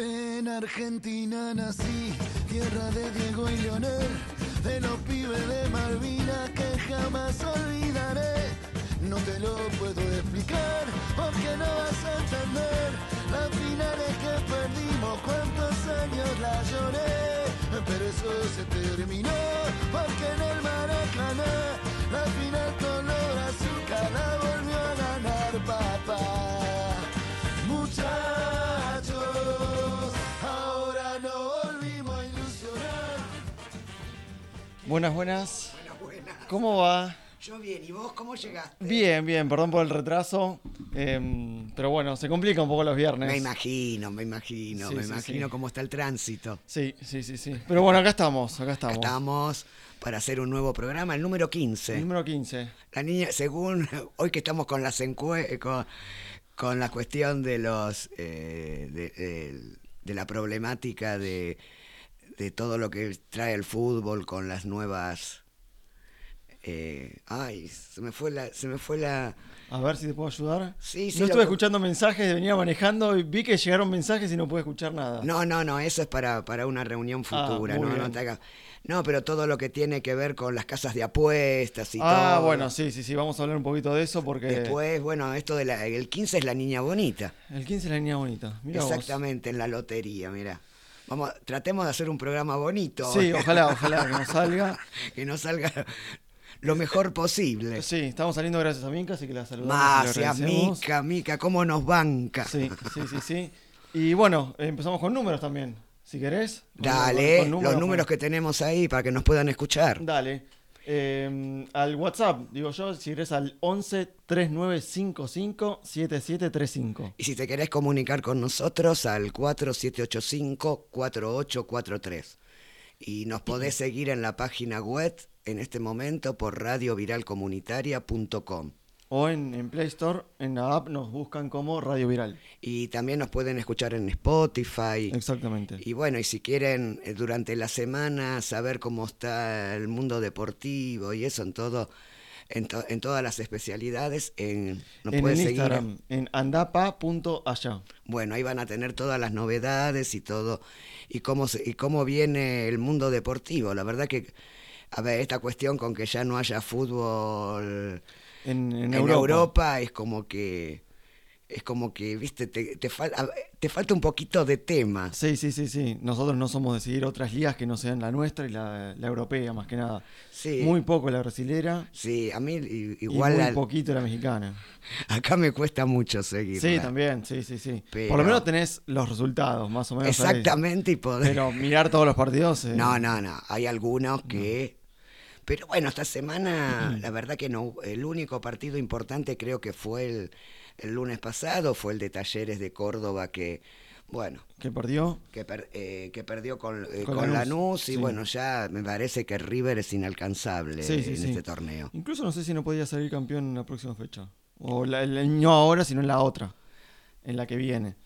En Argentina nací, tierra de Diego y Leonel, de los pibes de Malvinas que jamás olvidaré. No te lo puedo explicar, porque no vas a entender las finales que perdimos, cuántos años la lloré, pero eso se terminó, porque en el Maracaná la final color azúcar la volvió a ganar papá. Muchachos, ahora no volvimos a ilusionar. Buenas, buenas. Buenas, buenas. ¿Cómo va? Yo bien, ¿y vos cómo llegaste? Bien, bien, perdón por el retraso. em, pero bueno, se complica un poco los viernes. Me imagino, me imagino, Sí, me sí, imagino sí. cómo está el tránsito. Sí, sí, sí, sí. Pero bueno, acá estamos, acá estamos. Estamos para hacer un nuevo programa, el número 15. Número 15. La niña, según hoy que estamos con las encue con, con la cuestión de los eh, de, el- de la problemática de, de todo lo que trae el fútbol con las nuevas eh, ay, se me fue la, se me fue la A ver si te puedo ayudar. Sí, sí, No estuve que- escuchando mensajes, venía manejando y vi que llegaron mensajes y no pude escuchar nada. No, no, no, eso es para, para una reunión Ah, futura, no, no te hagas- No, pero todo lo que tiene que ver con las casas de apuestas y ah, todo. bueno, sí, sí, sí, vamos a hablar un poquito de eso porque Después, bueno, esto de la, el 15 es la niña bonita. el 15 es la niña bonita. Vos. Exactamente, en la lotería, mira. Vamos, tratemos de hacer un programa bonito. Sí, ojalá, ojalá que nos salga. que nos salga lo mejor posible. Sí, estamos saliendo gracias a Minka, así que la saludamos. y agradecemos. Mica, Mica, cómo nos banca. Sí, sí, sí, sí. Y bueno, empezamos con números también, si querés. Dale, con- con los números que tenemos ahí para que nos puedan escuchar. Dale. Eh, al WhatsApp, digo yo, si querés al 11 3955 7735. Y si te querés comunicar con nosotros al 4785-4843. Y nos podés seguir en la página web en este momento por radioviralcomunitaria.com. O en, en Play Store, en la app nos buscan como Radio Viral. Y también nos pueden escuchar en Spotify. Exactamente. Y bueno, y si quieren eh, durante la semana saber cómo está el mundo deportivo y eso en todo, en, to- en todas las especialidades, en, nos en pueden seguir. Instagram, en andapa.allá. Bueno, ahí van a tener todas las novedades y todo, y cómo, se- y cómo viene el mundo deportivo. La verdad que, a ver, esta cuestión con que ya no haya fútbol En, en en, Europa. Europa. es como que, es como que, viste, te, te, fal- a- te falta un poquito de tema. Sí, sí, sí, sí. Nosotros no somos de seguir otras ligas que no sean la nuestra y la, la europea, más que nada. Sí. Muy poco la brasilera Sí, a mí y igual muy poquito la mexicana. acá me cuesta mucho seguir. Sí, también, sí, sí, sí. Pero- Por lo menos tenés los resultados, más o menos. Exactamente, y poder... Pero mirar todos los partidos. eh, No, no, no. Hay algunos que. Pero bueno, esta semana, la verdad que no. El único partido importante creo que fue el, el lunes pasado, fue el de Talleres de Córdoba, que, bueno, Que perdió. que, per- eh, que perdió con, eh, Con con Lanús, y sí. bueno, ya me parece que River es inalcanzable Sí, sí, en este torneo. Incluso no sé si no podía salir campeón en la próxima fecha. O la- el- no ahora, sino en la otra. En la que viene.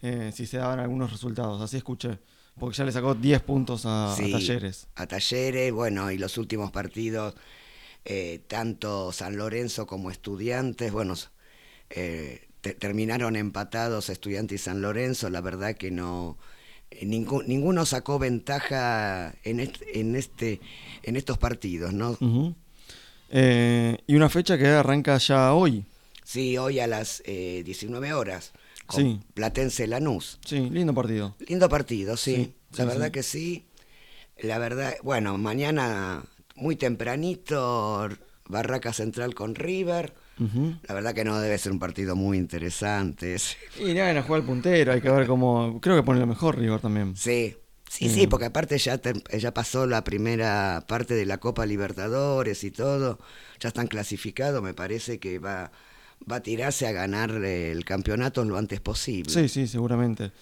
Eh, si se daban algunos resultados. Así escuché. Porque ya le sacó 10 puntos a, a Sí, Talleres. A Talleres, bueno, y los últimos partidos, eh, tanto San Lorenzo como Estudiantes, bueno, eh, te- terminaron empatados Estudiantes y San Lorenzo, la verdad que no... eh, ningú- ninguno sacó ventaja en este, en este en estos partidos, ¿no? Eh, y una fecha que arranca ya hoy. Sí, hoy a las eh, 19 horas con Sí. Platense Lanús. Sí, lindo partido. Lindo partido, sí. Sí, la verdad que sí. La verdad, bueno, mañana muy tempranito, Barraca Central con River. La verdad que no debe ser un partido muy interesante. Y nada, a jugar el puntero, hay que ver cómo. Creo que pone lo mejor River también. Sí, sí, sí, porque aparte ya, ter- ya pasó la primera parte de la Copa Libertadores y todo. Ya están clasificados, me parece que va, va a tirarse a ganar el campeonato lo antes posible. Sí, sí, seguramente.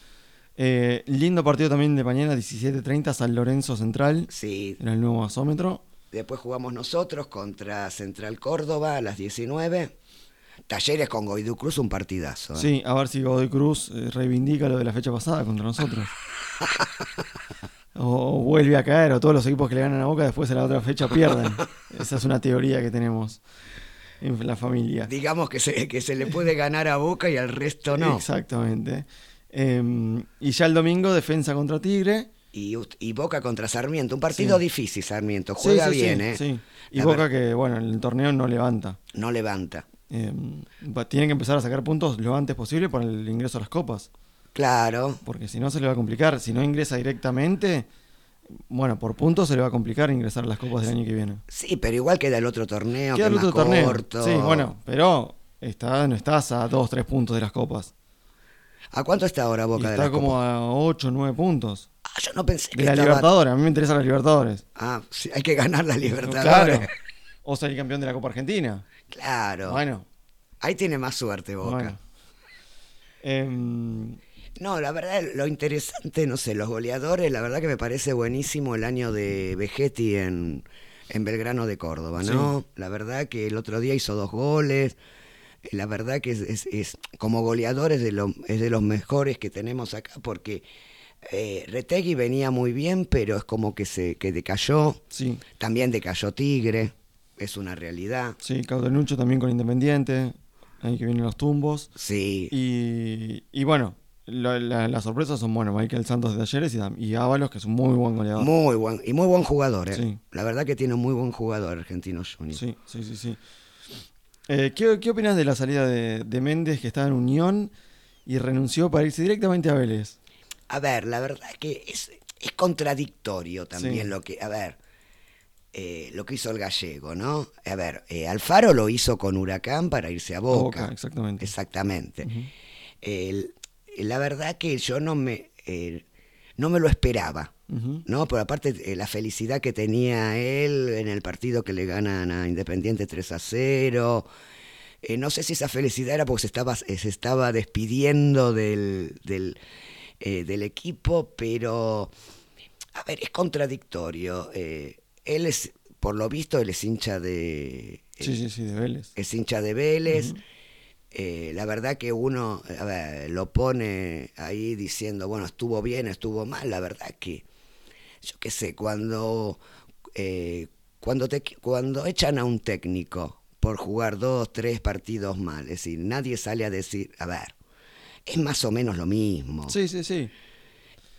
Eh, lindo partido también de mañana, 17.30, San Lorenzo Central, Sí, en el nuevo gasómetro. Después jugamos nosotros contra Central Córdoba a las 19. Talleres con Goidu Cruz, un partidazo. ¿eh? Sí, a ver si Godoy Cruz eh, reivindica lo de la fecha pasada contra nosotros. o vuelve a caer, o todos los equipos que le ganan a Boca después en la otra fecha pierden. Esa es una teoría que tenemos en la familia. Digamos que se, que se le puede ganar a Boca y al resto no. Exactamente. Eh, y ya el domingo, defensa contra Tigre. Y, y Boca contra Sarmiento. Un partido Sí. difícil, Sarmiento. Juega sí, sí, bien, ¿eh? sí. Y Boca que, bueno, en el torneo no levanta. No levanta. Eh, va- tienen que empezar a sacar puntos lo antes posible por el ingreso a las copas. Claro. Porque si no se le va a complicar. Si no ingresa directamente, bueno, por puntos se le va a complicar ingresar a las copas del año que viene. Sí, pero igual queda el otro torneo, Queda que el otro más torneo. corto. Sí, bueno, pero está, no estás a 2, 3 puntos de las copas. ¿A cuánto está ahora Y Boca de está como Copa? a 8, 9 puntos. Ah, yo no pensé que la estaba... Libertadores, a mí me interesa la Libertadores. Ah, sí, hay que ganar la Libertadores. Claro. O salir campeón de la Copa Argentina. Claro. Bueno, Ahí tiene más suerte Boca. bueno. Em, No, la verdad, lo interesante, no sé, los goleadores, la verdad que me parece buenísimo el año de Vegetti en, en Belgrano de Córdoba, ¿no? La verdad que el otro día hizo dos goles. eh, La verdad que es, es- es- como goleador es de, lo- es de los mejores que tenemos acá porque eh, Retegui venía muy bien, pero es como que se que decayó. sí, También decayó Tigre, es una realidad. sí, Caudelucho también con Independiente. Ahí que vienen los tumbos. Sí, Y, y bueno, lo- la- las sorpresas son, bueno, Michael Santos de Talleres y, y Ábalos, que es un muy buen goleador. muy buen y muy buen jugador. ¿eh? Sí. La verdad que tiene un muy buen jugador Argentino Junior. Sí, sí, sí, sí. Eh, ¿qué, qué opinas de la salida de, de Méndez, que estaba en Unión y renunció para irse directamente a Vélez? A ver, la verdad que es, es contradictorio también Sí. lo que, a ver, eh, lo que hizo el gallego, ¿no? A ver, eh, Alfaro lo hizo con Huracán para irse a Boca. Boca, exactamente. Exactamente. El- la verdad que yo no me, eh, no me lo esperaba. ¿no? Pero aparte eh, la felicidad que tenía él en el partido que le ganan a Independiente 3 a 0. Eh, no sé si esa felicidad era porque se estaba, eh, se estaba despidiendo del, del, eh, del equipo, pero a ver, es contradictorio. Eh, él es, por lo visto, él es hincha de. Sí, sí, sí, de Vélez. Es hincha de Vélez. Eh, la verdad que uno a ver, lo pone ahí diciendo, bueno, estuvo bien, estuvo mal. La verdad que, yo qué sé, cuando, eh, cuando, te, cuando echan a un técnico por jugar dos, tres partidos mal, es decir, nadie sale a decir, a ver, es más o menos lo mismo. Sí, sí, sí.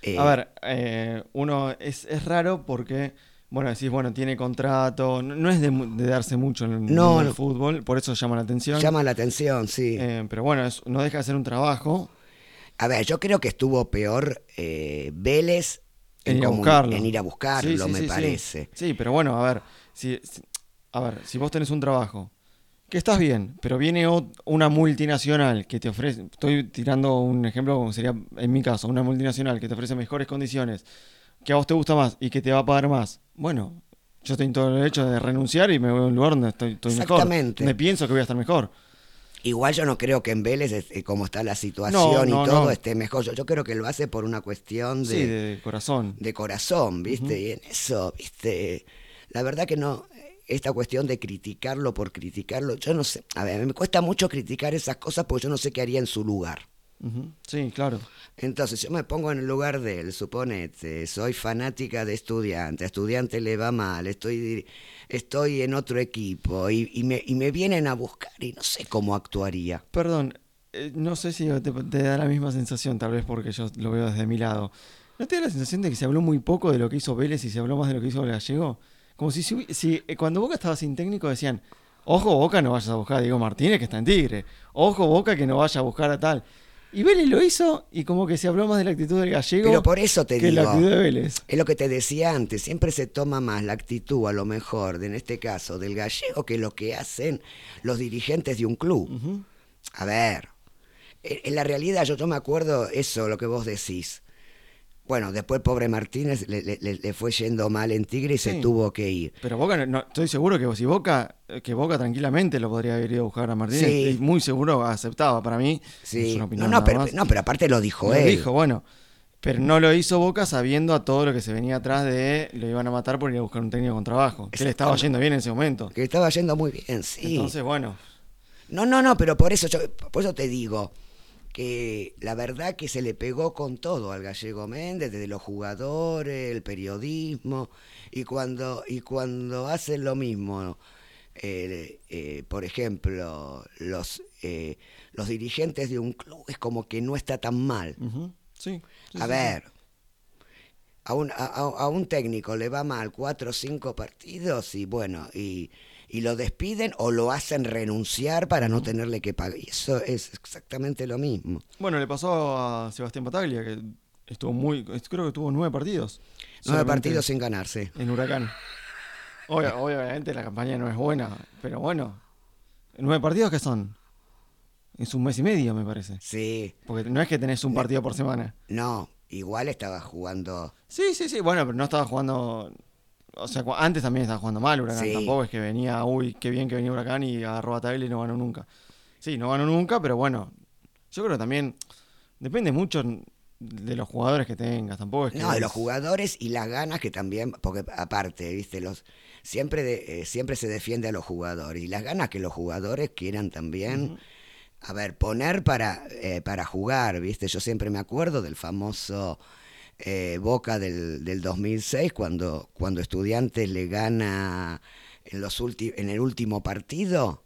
Eh, A ver, uno es, es raro porque, bueno, decís, bueno, tiene contrato, no, no es de, darse mucho en el, No, fútbol, por eso llama la atención. llama la atención, sí. Eh, pero bueno, es- no deja de ser un trabajo. A ver, yo creo que estuvo peor eh, Vélez En ir a buscarlo. en ir a buscarlo, Sí, sí, me sí, parece. Sí, pero bueno, a ver, si, a ver, si vos tenés un trabajo, que estás bien, pero viene una multinacional que te ofrece, estoy tirando un ejemplo como sería en mi caso, una multinacional que te ofrece mejores condiciones, que a vos te gusta más y que te va a pagar más, bueno, yo estoy en todo el derecho de renunciar y me voy a un lugar donde estoy, estoy mejor, Exactamente. donde pienso que voy a estar mejor. Igual yo no creo que en Vélez, este, como está la situación no, y todo, no. esté mejor. Yo, yo creo que lo hace por una cuestión de, Sí, de corazón. de corazón, ¿viste? Y en eso, ¿viste? La verdad que no, esta cuestión de criticarlo por criticarlo, yo no sé. A ver, me cuesta mucho criticar esas cosas porque yo no sé qué haría en su lugar. Sí, claro. Entonces yo me pongo en el lugar de él, suponete, soy fanática de estudiante, a estudiante le va mal, estoy, estoy en otro equipo y, y me, y me vienen a buscar y no sé cómo actuaría. Perdón, eh, no sé si te, te da la misma sensación, tal vez porque yo lo veo desde mi lado. ¿No te da la sensación de que se habló muy poco de lo que hizo Vélez y se habló más de lo que hizo el Gallego? Como si, si eh, cuando Boca estaba sin técnico decían, ojo Boca no vayas a buscar a Diego Martínez que está en Tigre, ojo Boca que no vaya a buscar a tal. Y Vélez lo hizo y como que se habló más de la actitud del Gallego Pero por eso te que la digo, actitud de Vélez. es lo que te decía antes, siempre se toma más la actitud, a lo mejor, de, en este caso, del gallego que lo que hacen los dirigentes de un club. A ver, en en la realidad yo, yo me acuerdo eso, lo que vos decís. Bueno, después pobre Martínez le, le- le- le fue yendo mal en Tigre y se tuvo que ir. Pero Boca, no- no, estoy seguro que si Boca, que Boca tranquilamente lo podría haber ido a buscar a Martínez. Sí. Y muy seguro aceptaba para mí. Es Sí. una No, opinión no, nada pero, no, pero aparte lo dijo Lo él. dijo, bueno. Pero no lo hizo Boca sabiendo a todo lo que se venía atrás de lo iban a matar por ir a buscar un técnico con trabajo. Que le estaba yendo bien en ese momento. Que estaba yendo muy bien, sí. Entonces, bueno. No, no, no, pero por eso, yo, por eso te digo que la verdad que se le pegó con todo al gallego Méndez, desde los jugadores, el periodismo, y cuando, y cuando hacen lo mismo, eh, eh, por ejemplo, los, eh, los dirigentes de un club, es como que no está tan mal. Sí. sí, A sí, ver, a un, a- a un técnico le va mal cuatro o cinco partidos y bueno, y, y lo despiden o lo hacen renunciar para no tenerle que pagar. Y eso es exactamente lo mismo. Bueno, le pasó a Sebastián Bataglia, que estuvo muy. Creo que tuvo nueve partidos. Nueve partidos sin ganarse. En Huracán. Obvia- obviamente la campaña no es buena, pero bueno. ¿Nueve partidos qué son? Es un mes y medio, me parece. Sí, Porque no es que tenés un partido por semana. no, igual estaba jugando. Sí, sí, sí. Bueno, pero no estaba jugando. O sea, antes también estaba jugando mal Huracán. Sí. Tampoco es que venía, uy, qué bien que venía Huracán y agarró a Tagle y no ganó nunca. Sí, no ganó nunca, pero bueno. Yo creo que también depende mucho de los jugadores que tengas. Tampoco es que. No, de los es- jugadores y las ganas que también, porque aparte, viste, los siempre de- eh, siempre se defiende a los jugadores y las ganas que los jugadores quieran también, a ver, poner para eh, para jugar, viste. Yo siempre me acuerdo del famoso eh, Boca del, del 2006 cuando cuando Estudiantes le gana en los en el último partido.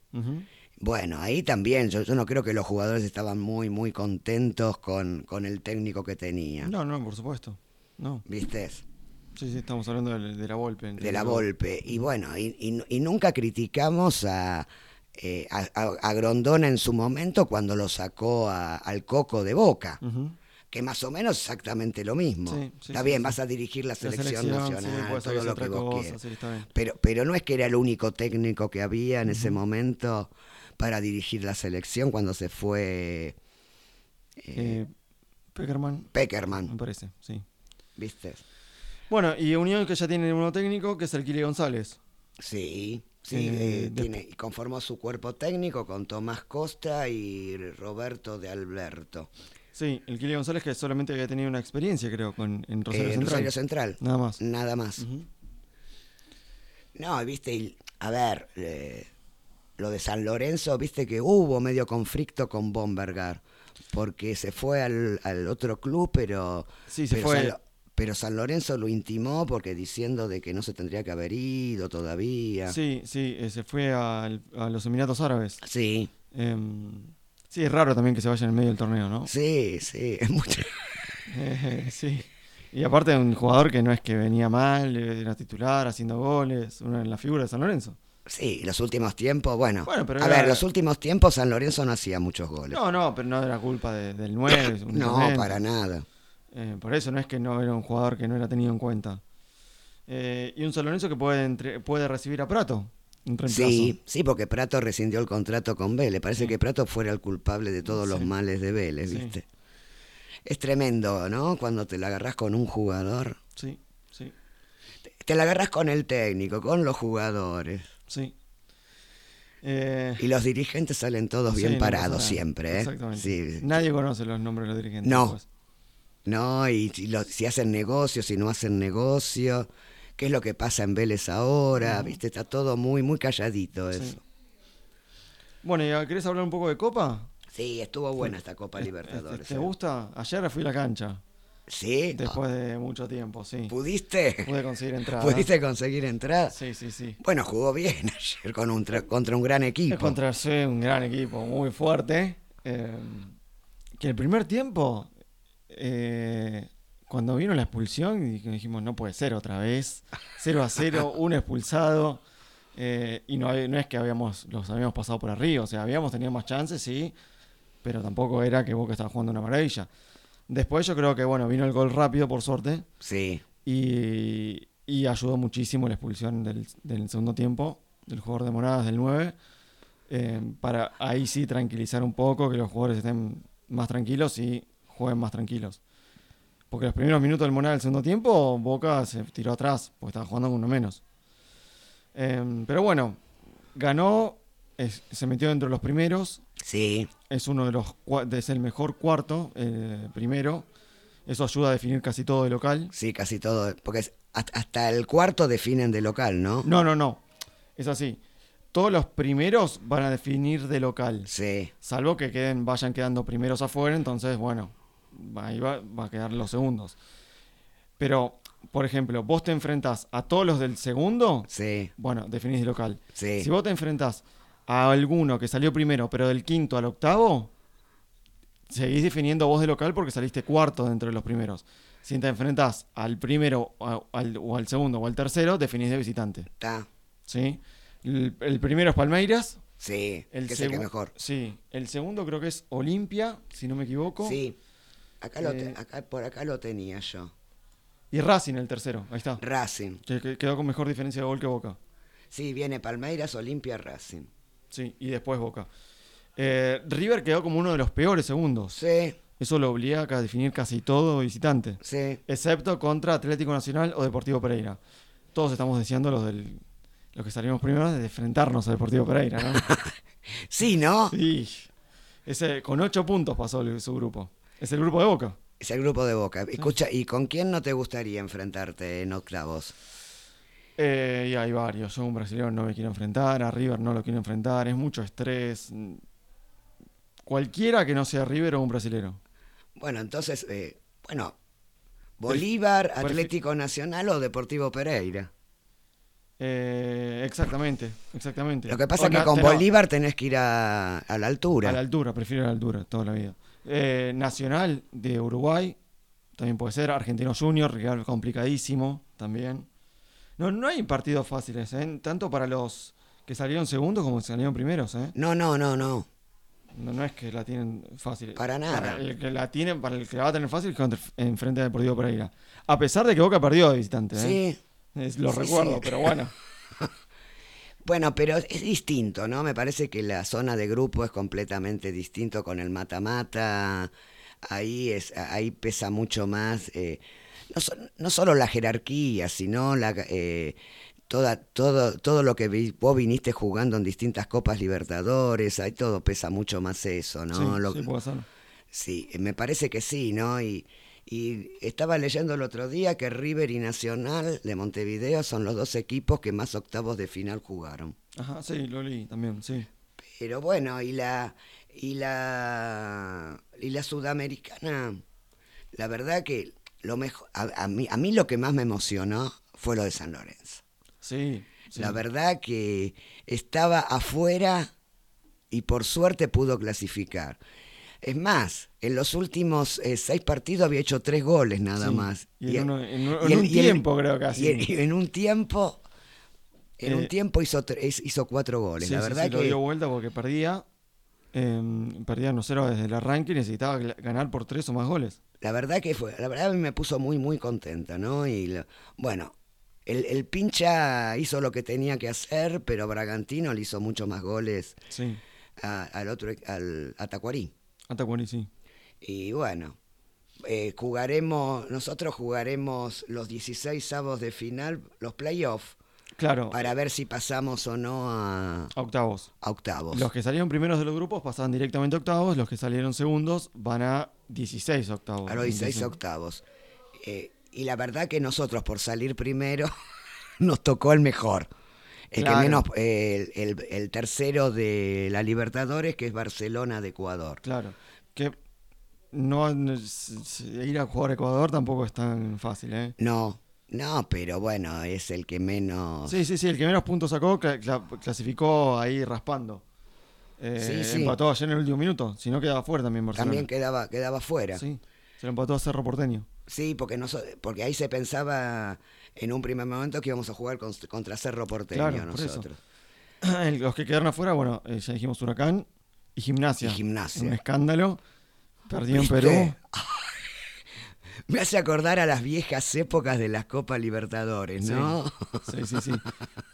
Bueno, ahí también, yo, yo no creo que los jugadores estaban muy, muy contentos con, con el técnico que tenían. No, no, por supuesto. No. ¿Viste? Sí, sí, estamos hablando de, de la Volpe. de la Volpe. Y bueno, y, y- y nunca criticamos a, eh, a, a- Grondona en su momento cuando lo sacó a- al Coco de Boca. Que más o menos exactamente lo mismo. Sí, sí, está bien, sí. vas a dirigir la La selección, nacional, todo lo que vos cosa, quieras. Pero, pero no es que era el único técnico que había en ese momento para dirigir la selección cuando se fue Eh, Peckerman, me Peckerman, parece, sí. ¿viste? Bueno, y Unión que ya tiene uno técnico, que es el Kili González. Sí, sí, Eh, eh, tiene, y conformó su cuerpo técnico con Tomás Costa y Roberto de Alberto. Sí, el Kili González que solamente había tenido una experiencia, creo, con, en Rosario Eh, Central. Rosario Central. Nada más. Nada más. No, viste, a ver, eh, lo de San Lorenzo, viste que hubo medio conflicto con Bombergar, porque se fue al, al otro club, pero, Sí, se pero fue. San pero San Lorenzo lo intimó porque diciendo de que no se tendría que haber ido todavía. Sí, sí, eh, se fue al- a los Emiratos Árabes. sí, Em, sí, es raro también que se vaya en el medio del torneo, ¿no? sí, sí, es mucho. Eh, sí. Y aparte un jugador que no es que venía mal, era titular, haciendo goles, una de las figuras de San Lorenzo. Sí, los últimos tiempos, bueno. Bueno, pero a era- ver, los últimos tiempos San Lorenzo no hacía muchos goles. No, no, pero no era culpa de- del 9. No, para nada. Eh, por eso no es que no era un jugador que no era tenido en cuenta. Eh, y un San Lorenzo que puede, entre- puede recibir a Prato, reemplazo. Sí, sí, porque Prato rescindió el contrato con Vélez. Parece que Prato fuera el culpable de todos los males de Vélez, Sí. ¿viste? Es tremendo, ¿no? Cuando te la agarrás con un jugador. Sí, sí, Te la agarrás con el técnico, con los jugadores. sí. Eh, Y los dirigentes salen todos bien no parados siempre, ¿eh? Exactamente. Nadie conoce los nombres de los dirigentes. No. pues. No, y si, hacen negocios, si no hacen negocio, qué es lo que pasa en Vélez ahora, ¿viste? Está todo muy, muy calladito Sí. eso. Bueno, ¿y querés hablar un poco de Copa? Sí, estuvo buena esta Copa Libertadores. ¿Te ¿eh? gusta? Ayer fui a la cancha, Sí, después de mucho tiempo, sí. ¿pudiste? Pude conseguir entrada. ¿Pudiste conseguir entrada? Sí, sí, sí. Bueno, jugó bien ayer con un tra- contra un gran equipo. contra sí, un gran equipo, muy fuerte. eh, que el primer tiempo, eh, cuando vino la expulsión, dij- dijimos, no puede ser otra vez. 0 a 0, un expulsado. eh, y no, es que habíamos los habíamos pasado por arriba, o sea, habíamos tenido más chances, sí, pero tampoco era que Boca estaba jugando una maravilla. Después yo creo que, bueno, vino el gol rápido, por suerte, Sí, y, y ayudó muchísimo la expulsión del, del segundo tiempo del jugador de Moradas del 9 eh, para ahí sí tranquilizar un poco que los jugadores estén más tranquilos y jueguen más tranquilos porque los primeros minutos del Monadas del segundo tiempo Boca se tiró atrás porque estaba jugando con uno menos Eh, pero bueno ganó es- se metió dentro de los primeros sí, es uno de los es el mejor cuarto eh, primero eso ayuda a definir casi todo de local sí, casi todo. Porque es- hasta hasta el cuarto definen de local, ¿no? No, no, no. Es así. todos los primeros van a definir de local. Sí, Salvo que queden, vayan quedando primeros afuera, entonces, bueno, ahí va, va a quedar los segundos. Pero, por ejemplo, vos te enfrentás a todos los del segundo, sí, bueno, definís de local. sí. Si vos te enfrentás a alguno que salió primero, pero del quinto al octavo, seguís definiendo vos de local porque saliste cuarto dentro de los primeros. Si te enfrentás al primero al, o al segundo o al tercero, definís de visitante. Está. ¿sí? El, el primero es Palmeiras. Sí, El que es el que mejor. Sí, el segundo creo que es Olimpia, si no me equivoco. Sí. Acá lo te- Eh, acá, por acá lo tenía yo. Y Racing el tercero, ahí está. Racing. Que, que quedó con mejor diferencia de gol que Boca. Sí, viene Palmeiras, Olimpia, Racing. Sí, y después Boca. Eh, River quedó como uno de los peores segundos. Sí, Eso lo obliga a definir casi todo visitante. sí. Excepto contra Atlético Nacional o Deportivo Pereira. Todos estamos deseando los del los que salimos primero de enfrentarnos a Deportivo Pereira, ¿no? Sí, ¿no? Sí. Ese, con ocho puntos pasó el- su grupo. Es el grupo de Boca. Es el grupo de Boca. Escucha, ¿y con quién no te gustaría enfrentarte en octavos? Eh, y hay varios. Yo un brasileño no me quiero enfrentar, a River no lo quiero enfrentar, es mucho estrés. Cualquiera que no sea River o un brasilero. Bueno, entonces, eh, bueno, Bolívar, Atlético Nacional o Deportivo Pereira. Eh, exactamente, exactamente. Lo que pasa O es que na- con Bolívar tenés que ir a, a la altura. A la altura, prefiero la altura toda la vida. Eh, Nacional de Uruguay, también puede ser. Argentino Junior, rival complicadísimo también. No, no hay partidos fáciles, ¿eh? tanto para los que salieron segundos como que salieron primeros. ¿eh? No, no, no, no. No, no es que la tienen fácil. Para nada. el que la tiene, para el que la va a tener fácil es en frente de Deportivo Pereira. A pesar de que Boca perdió de visitante. ¿eh? Sí. Es- lo Sí, recuerdo, sí. pero bueno. Bueno, pero es distinto, ¿no? Me parece que la zona de grupo es completamente distinto con el mata-mata. Ahí, es, ahí pesa mucho más, eh, no, so- no solo la jerarquía, sino la, eh, toda, todo, todo lo que vi- vos viniste jugando en distintas Copas Libertadores, ahí todo pesa mucho más eso, ¿no? sí, Lo- sí, puede ser. Sí, me parece que sí, ¿no? Y, y estaba leyendo el otro día que River y Nacional de Montevideo son los dos equipos que más octavos de final jugaron. Ajá, sí, lo leí también, sí. Pero bueno, y la y la y la sudamericana, la verdad que lo mejor a, a mí a mí lo que más me emocionó fue lo de San Lorenzo. Sí, sí. La verdad que estaba afuera y por suerte pudo clasificar. Es más, en los últimos eh, seis partidos había hecho tres goles nada Sí, más. y en uno- en un- y en un tiempo, creo, casi. Y en, en un tiempo, en un Eh, tiempo hizo, hizo cuatro goles. Sí, la verdad sí, lo que dio vuelta porque perdía. eh, perdía 1-0 desde el arranque y necesitaba ganar por tres o más goles. La verdad que fue, la verdad a mí me puso muy, muy contenta, ¿no? Y lo- bueno, el, el pincha hizo lo que tenía que hacer, pero Bragantino le hizo mucho más goles Sí, a- al otro, al a Tacuarí. Atacuarí, sí. Y bueno, eh, jugaremos, nosotros jugaremos los 16 sábados de final, los playoffs, Claro, para ver si pasamos o no a, a octavos. a octavos. Los que salieron primeros de los grupos pasaban directamente a octavos, los que salieron segundos van a 16 octavos. a los 16 Entonces, octavos. Eh, y la verdad que nosotros, por salir primero, nos tocó el mejor. El Claro. que menos, eh, el, el- el tercero de la Libertadores, que es Barcelona de Ecuador. Claro, que no ir a jugar a Ecuador tampoco es tan fácil, ¿eh? No, no, pero bueno, es el que menos. Sí, sí, sí, el que menos puntos sacó cla- cla- clasificó ahí raspando. Eh, Sí, sí. Empató ayer en el último minuto, si no quedaba fuera también Barcelona. También quedaba, quedaba fuera. Sí, se lo empató a Cerro Porteño. Sí, porque, noso- porque ahí se pensaba en un primer momento que íbamos a jugar con- contra Cerro Porteño Claro, por eso. nosotros. Los que quedaron afuera, bueno, eh, ya dijimos Huracán y Gimnasia. Y Gimnasia. Un escándalo. Perdió en. Perú. Me hace acordar a las viejas épocas de las Copas Libertadores, ¿no? Sí, sí, sí.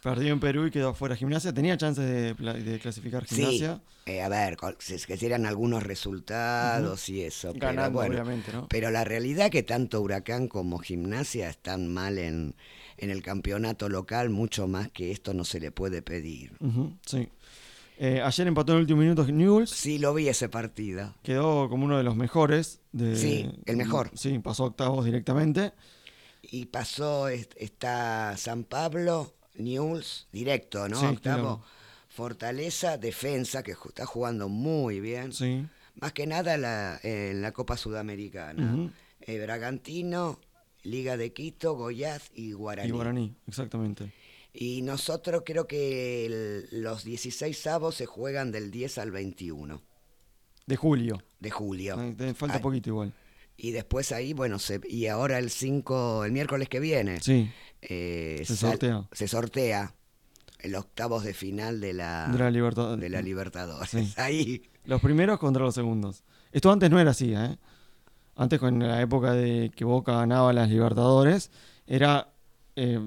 Perdió en Perú y quedó afuera Gimnasia. Tenía chances de, de clasificar Sí, Gimnasia. eh, a ver, es que eran algunos resultados y eso, pero Ganando, bueno. obviamente, ¿no? Pero la realidad que tanto Huracán como Gimnasia están mal en, en el campeonato local, mucho más que esto no se le puede pedir. Sí. Eh, ayer empató en el último minuto Newell's. Sí, lo vi ese partido. Quedó como uno de los mejores. De, Sí, el mejor. Sí, pasó octavos directamente. Y pasó, est- está San Pablo, Newell's, directo, ¿no? Sí, Octavo. claro. Fortaleza, defensa, que está jugando muy bien. Sí. Más que nada la- en la Copa Sudamericana. Eh, Bragantino, Liga de Quito, Goiás y Guaraní. Y Guaraní, exactamente. Y nosotros creo que el- los 16 avos se juegan del 10 al 21 De julio. de julio. Ay, falta poquito igual. Y después ahí, bueno, se, y ahora el 5, el miércoles que viene, Sí, eh, Se sal- sortea. se sortea el octavos de final de la, de la Libertad. De la Libertadores. Sí. Ahí, Los primeros contra los segundos. Esto antes no era así, ¿eh? Antes, con la época de que Boca ganaba las Libertadores, era. eh,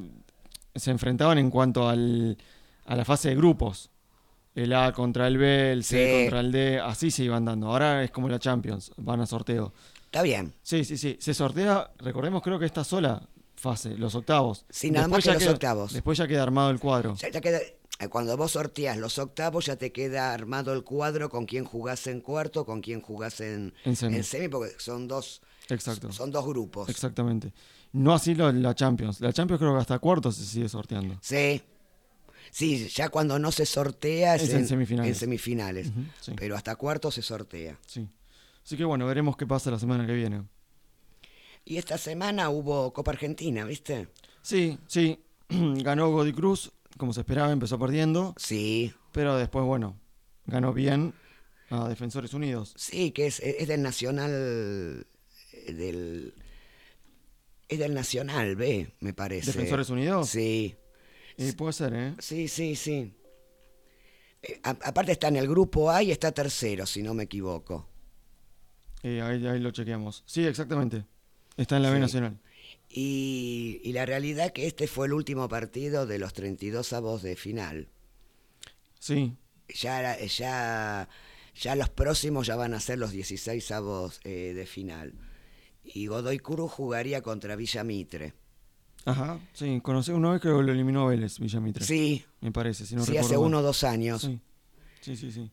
se enfrentaban en cuanto al, a la fase de grupos. El A contra el B, el C Sí. contra el D, así se iban dando. Ahora es como la Champions, van a sorteo. está bien. Sí, sí, sí. Se sortea, recordemos, creo que esta sola fase, los octavos. Sí, nada más que los queda- octavos. Después ya queda armado el cuadro. Ya, ya queda, eh, cuando vos sorteas los octavos, ya te queda armado el cuadro con quién jugás en cuarto, con quién jugás en, En semi. porque son dos, Exacto. son dos grupos. Exactamente. No así lo- la Champions. La Champions creo que hasta cuartos se sigue sorteando. Sí. Sí, ya cuando no se sortea es, Es en semifinales. en semifinales. Sí. Pero hasta cuarto se sortea. Sí. Así que bueno, veremos qué pasa la semana que viene. Y esta semana hubo Copa Argentina, ¿viste? Sí, sí. ganó Godi Cruz, como se esperaba, empezó perdiendo. Sí, Pero después, bueno, ganó bien a Defensores Unidos. sí, que es, es del Nacional. eh, Del, es del Nacional B, me parece. ¿Defensores Unidos? Sí, Y puede ser, ¿eh? sí, sí, sí. Eh, a- aparte está en el grupo A y está tercero, si no me equivoco. Eh, ahí, ahí lo chequeamos. Sí, exactamente. Está en la B. Nacional. Y, y la realidad que este fue el último partido de los 32 avos de final. Sí, Ya, ya, ya los próximos ya van a ser los 16 avos eh, de final. Y Godoy Cruz jugaría contra Villa Mitre. ajá. Sí, conocí una vez que lo eliminó Vélez, Villamitre. Sí, Me parece, si no sí, recuerdo hace mal. uno o dos años. Sí, sí, sí. sí.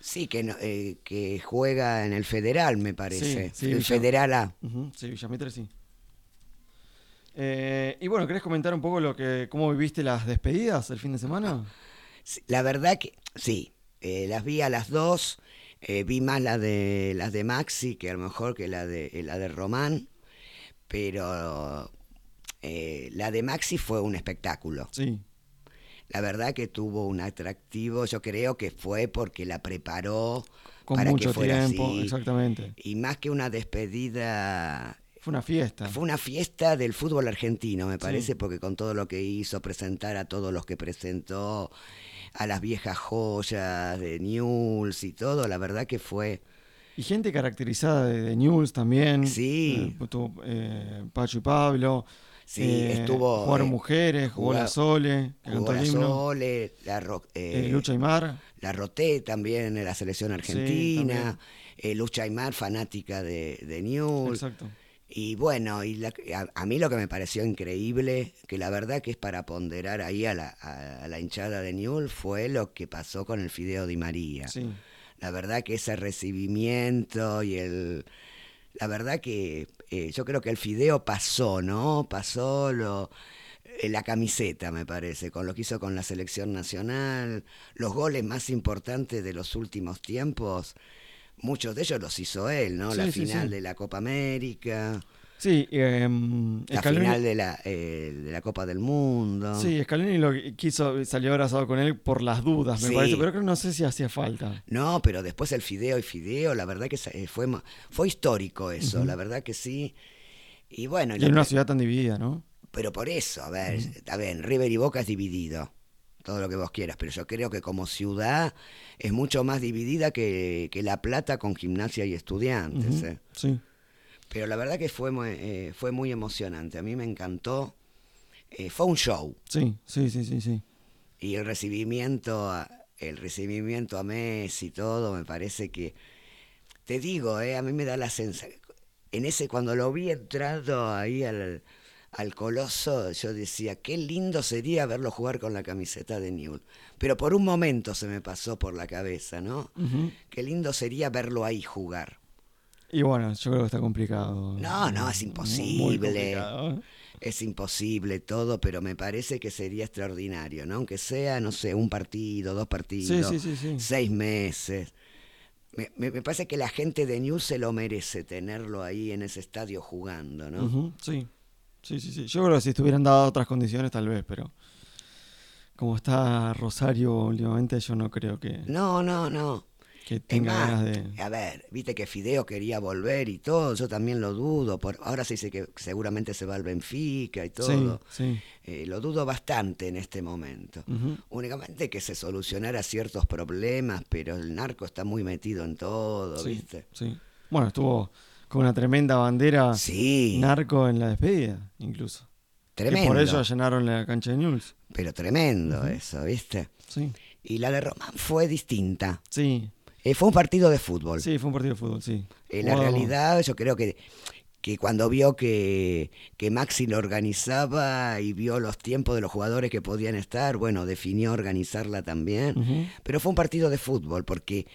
Sí, que, no- eh, que juega en el Federal, me parece. Sí, sí, el Villa- Federal A. Sí, Villamitre sí. Eh, y bueno, ¿querés comentar un poco lo que cómo viviste las despedidas el fin de semana? La verdad que sí, eh, las vi a las dos. Eh, vi más la de las de Maxi que a lo mejor que la de la de Román, pero eh, la de Maxi fue un espectáculo. Sí, La verdad que tuvo un atractivo, yo creo que fue porque la preparó con para mucho que fuera tiempo, así. exactamente. Y más que una despedida, Fue una fiesta. fue una fiesta del fútbol argentino, me parece, porque con todo lo que hizo, presentar a todos los que presentó, a las viejas joyas de News y todo, la verdad que fue... Y gente caracterizada de, de News también. Sí. Eh, eh, Pacho y Pablo. Sí, eh, estuvo, Jugaron eh, mujeres, jugó la Sole, Jugó la. Sole, la, Ro- Lucha y Mar. la Roté también en la selección argentina, eh, Lucha Aymar, fanática de, de News. Exacto. Y bueno, y la- a, a mí lo que me pareció increíble, que la verdad que es para ponderar ahí a la, a, a la hinchada de Newell, fue lo que pasó con el Fideo Di María. Sí. La verdad que ese recibimiento y el... La verdad que eh, yo creo que el Fideo pasó, ¿no? Pasó lo, eh, la camiseta, me parece, con lo que hizo con la selección nacional, los goles más importantes de los últimos tiempos. Muchos de ellos los hizo él, ¿no? Sí, la final sí. de la Copa América, Sí, eh, la Scaloni- final de la, eh, de la Copa del Mundo. Sí, Scaloni lo quiso, salió abrazado con él por las dudas, me Sí. parece, pero creo que no sé si hacía falta. No, pero después el Fideo y Fideo, la verdad que eh, fue, fue histórico eso, la verdad que sí. Y bueno, Y en una ciudad tan dividida, ¿no? pero por eso, a ver, está bien, River y Boca es dividido, todo lo que vos quieras, pero yo creo que como ciudad es mucho más dividida que, que La Plata con gimnasia y estudiantes. Eh. Sí. Pero la verdad que fue muy, eh, fue muy emocionante, a mí me encantó. Eh, fue un show. Sí, sí, sí, sí, sí. Y el recibimiento, a, el recibimiento a Messi y todo, me parece que, te digo, a mí me da la sensación, en ese, cuando lo vi entrando ahí al, al Coloso, yo decía, qué lindo sería verlo jugar con la camiseta de Newell. Pero por un momento se me pasó por la cabeza, ¿no? Qué lindo sería verlo ahí jugar. Y bueno, yo creo que está complicado. No, no, es imposible. Es imposible todo, pero me parece que sería extraordinario, ¿no? Aunque sea, no sé, un partido, dos partidos, sí, sí, sí. seis meses. Me, me- me parece que la gente de News se lo merece tenerlo ahí en ese estadio jugando, ¿no? Sí. Sí, sí, sí. Yo creo que si estuvieran dadas otras condiciones, tal vez, pero como está Rosario últimamente, yo no creo que, No, no, no. que tenga más, ganas de. a ver, viste que Fideo quería volver y todo, yo también lo dudo. Por, ahora se dice que seguramente se va al Benfica y Sí, todo. sí. Eh, lo dudo bastante en este momento. Únicamente que se solucionara ciertos problemas, pero el narco está muy metido en todo, Sí, ¿viste? sí. Bueno, estuvo con una tremenda bandera Sí, narco en la despedida, incluso. Tremendo. por ello allanaron la cancha de News. Pero tremendo eso, ¿viste? Sí, Y la de Román fue distinta. sí, Eh, fue un partido de fútbol. sí, fue un partido de fútbol, sí. Eh, la realidad, yo creo que, que cuando vio que, que Maxi lo organizaba y vio los tiempos de los jugadores que podían estar, bueno, definió organizarla también. Pero fue un partido de fútbol, porque,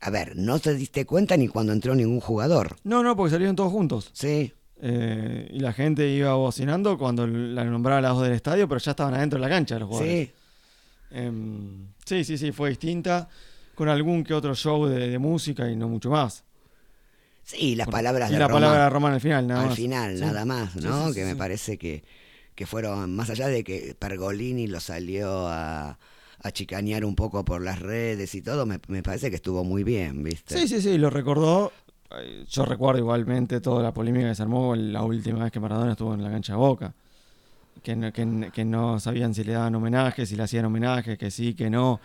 a ver, no te diste cuenta ni cuando entró ningún jugador. No, no, porque salieron todos juntos. Sí, Eh, y la gente iba bocinando cuando la nombraba a las dos del estadio, pero ya estaban adentro de la cancha los jugadores. sí. Em, sí, sí, sí, fue distinta. Con algún que otro show de, de música y no mucho más. Sí, las Por- palabras y de la palabra de Román al final, nada al más. final, Sí. nada más, ¿no? sí, sí, que me parece que, que fueron, más allá de que Pergolini lo salió a, a chicanear un poco por las redes y todo, me, me parece que estuvo muy bien, ¿viste? Sí, sí, sí, lo recordó. Yo recuerdo igualmente toda la polémica que se armó la última vez que Maradona estuvo en la cancha de Boca. Que no, que, que no sabían si le daban homenaje, si le hacían homenaje, que sí, que no.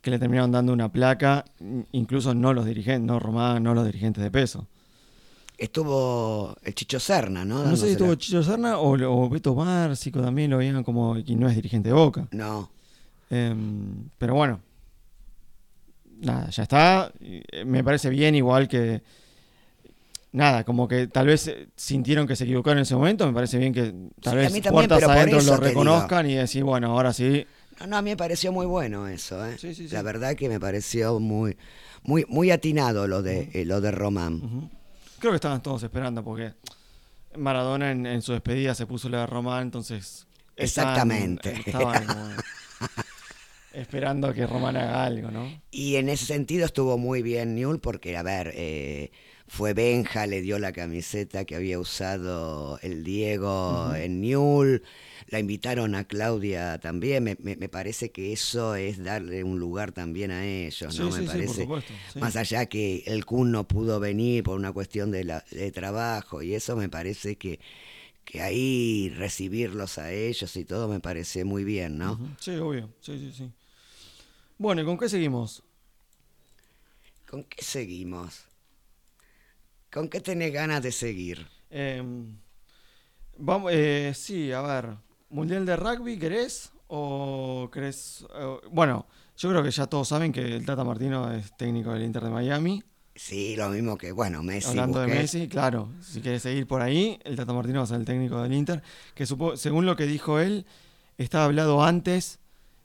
Que le terminaron dando una placa, in- incluso no los dirigentes, no Román, no los dirigentes de peso. Estuvo el Chicho Serna, ¿no? No sé si estuvo Chicho Serna o, o Beto Márcico también lo veían como que no es dirigente de Boca. No, Em, pero bueno, nada, ya está. Eh, Me parece bien, igual que. Nada, como que tal vez eh, sintieron que se equivocaron en ese momento. Me parece bien que tal Sí, vez también, puertas adentro lo digo. reconozcan y decir, bueno, ahora sí. no, no, a mí me pareció muy bueno eso, ¿eh? Sí, sí, sí. La verdad que me pareció muy, muy, muy atinado lo de, eh, lo de Román. Creo que estaban todos esperando porque Maradona en, en su despedida se puso la de Román, entonces. estaban- Exactamente. estaban como esperando a que Román haga algo, ¿no? Y en ese sentido estuvo muy bien Newell porque, a ver, eh, fue Benja, le dio la camiseta que había usado el Diego en Newell, la invitaron a Claudia también, me, me- me parece que eso es darle un lugar también a ellos, Sí, ¿no? sí, me sí, por supuesto. sí. Más allá que el Kun no pudo venir por una cuestión de, la- de trabajo y eso me parece que, que ahí recibirlos a ellos y todo me parece muy bien, ¿no? Sí, obvio. Sí, sí, sí. Bueno, ¿y con qué seguimos? ¿Con qué seguimos? ¿Con qué tenés ganas de seguir? Em, vamos, eh, sí, a ver. ¿Mundial de rugby querés? ¿O querés.? eh, bueno, yo creo que ya todos saben que el Tata Martino es técnico del Inter de Miami. Sí, lo mismo que, bueno, Messi. Hablando de. Messi, claro. Si quieres seguir por ahí, el Tata Martino va a ser el técnico del Inter. Que supo- según lo que dijo él, estaba hablado antes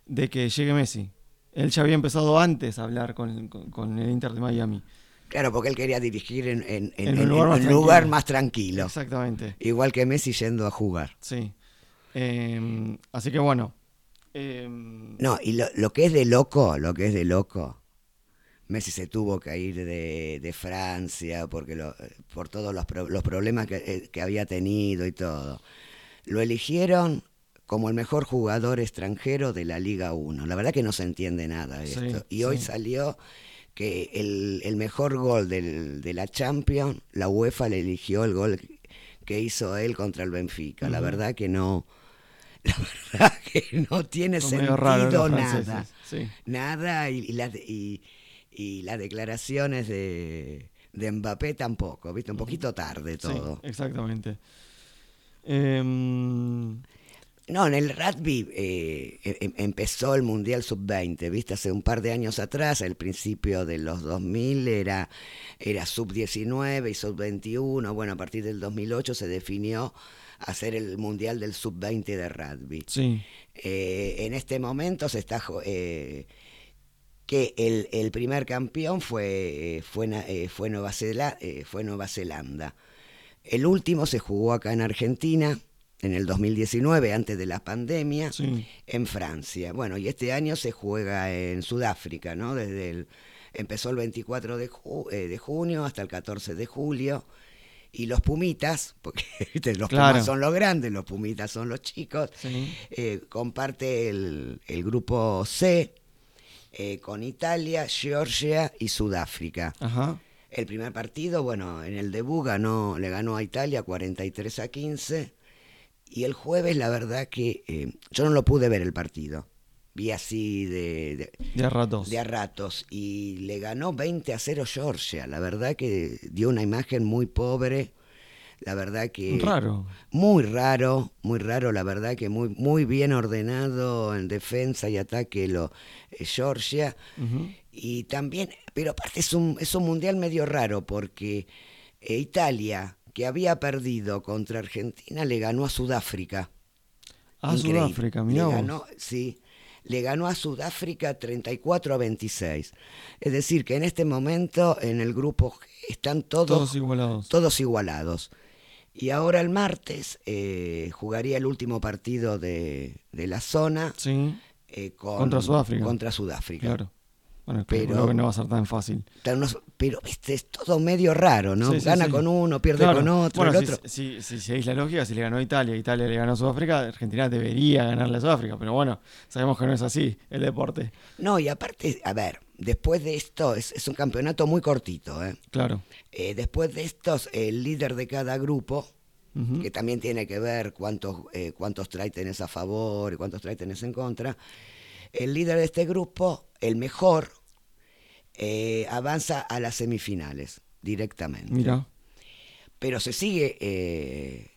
de que llegue Messi. Él ya había empezado antes a hablar con, con- con el Inter de Miami. Claro, porque él quería dirigir en, en- en- En un lugar más un lugar tranquilo. más tranquilo. Exactamente. Igual que Messi yendo a jugar. Sí. Em, así que bueno. Em, No, y lo, lo que es de loco, lo que es de loco, Messi se tuvo que ir de, de Francia porque lo- por todos los, pro- los problemas que, eh, que había tenido y todo. Lo eligieron como el mejor jugador extranjero de la Liga 1. La verdad que no se entiende nada de Sí, esto. Y hoy salió que el, el mejor gol del- de la Champions, la UEFA le eligió el gol que hizo él contra el Benfica. La verdad que no... La verdad que no tiene son sentido nada. Sí. Nada, y, y las, y, y las declaraciones de, de Mbappé tampoco, ¿viste? Un poquito tarde todo. exactamente. Em, No, en el rugby eh, em- empezó el Mundial Sub-20, ¿viste? Hace un par de años atrás, al principio de los 2000 era, era Sub-19 y Sub-21. Bueno, a partir del 2008 se definió hacer el Mundial del Sub-20 de rugby. sí. Eh, en este momento se está eh, que el, el primer campeón fue, fue, fue, Nueva Zela- eh, fue Nueva Zelanda. El último se jugó acá en Argentina en el 2019, antes de la pandemia, Sí. en Francia. Bueno, y este año se juega en Sudáfrica, ¿no? Desde el, empezó el 24 de, ju- eh, de junio hasta el 14 de julio. Y los Pumitas, porque los Claro. Pumas son los grandes, los Pumitas son los chicos, Sí. eh, comparte el, el grupo C eh, con Italia, Georgia y Sudáfrica. Ajá. El primer partido, bueno, en el debut ganó, le ganó a Italia 43 a 15. Y el jueves, la verdad que eh, yo no lo pude ver el partido. Vi así de, de, De a ratos. de a ratos. Y le ganó 20 a 0 Georgia. La verdad que dio una imagen muy pobre. La verdad que... Raro. Muy raro, muy raro, la verdad que muy, muy bien ordenado en defensa y ataque lo eh, Georgia. Y también, pero aparte es un, es un mundial medio raro porque eh, Italia, que había perdido contra Argentina, le ganó a Sudáfrica. Ah, Increíble. Sudáfrica, ganó, sí, le ganó a Sudáfrica 34 a 26. Es decir, que en este momento en el grupo G están todos, Todos igualados. todos igualados. Y ahora el martes eh, jugaría el último partido de, de la zona Sí, eh, con- Contra Sudáfrica. Contra Sudáfrica. claro. Bueno, Pero- creo que no va a ser tan fácil. Pero, no- pero, viste, es todo medio raro, ¿no? Sí, sí, Gana sí. con uno, pierde Claro. con otro, Bueno, el si, otro. Si, seguís la lógica, si le ganó Italia, Italia le ganó a Sudáfrica, Argentina debería ganarle a Sudáfrica. Pero bueno, sabemos que no es así el deporte. No, y aparte, a ver, después de esto, es, es un campeonato muy cortito, ¿eh? Claro. Eh, después de estos, el líder de cada grupo, que también tiene que ver cuántos, eh, cuántos try tenés a favor y cuántos try tenés en contra, el líder de este grupo, el mejor, eh, avanza a las semifinales directamente. Mira. Pero se sigue, eh,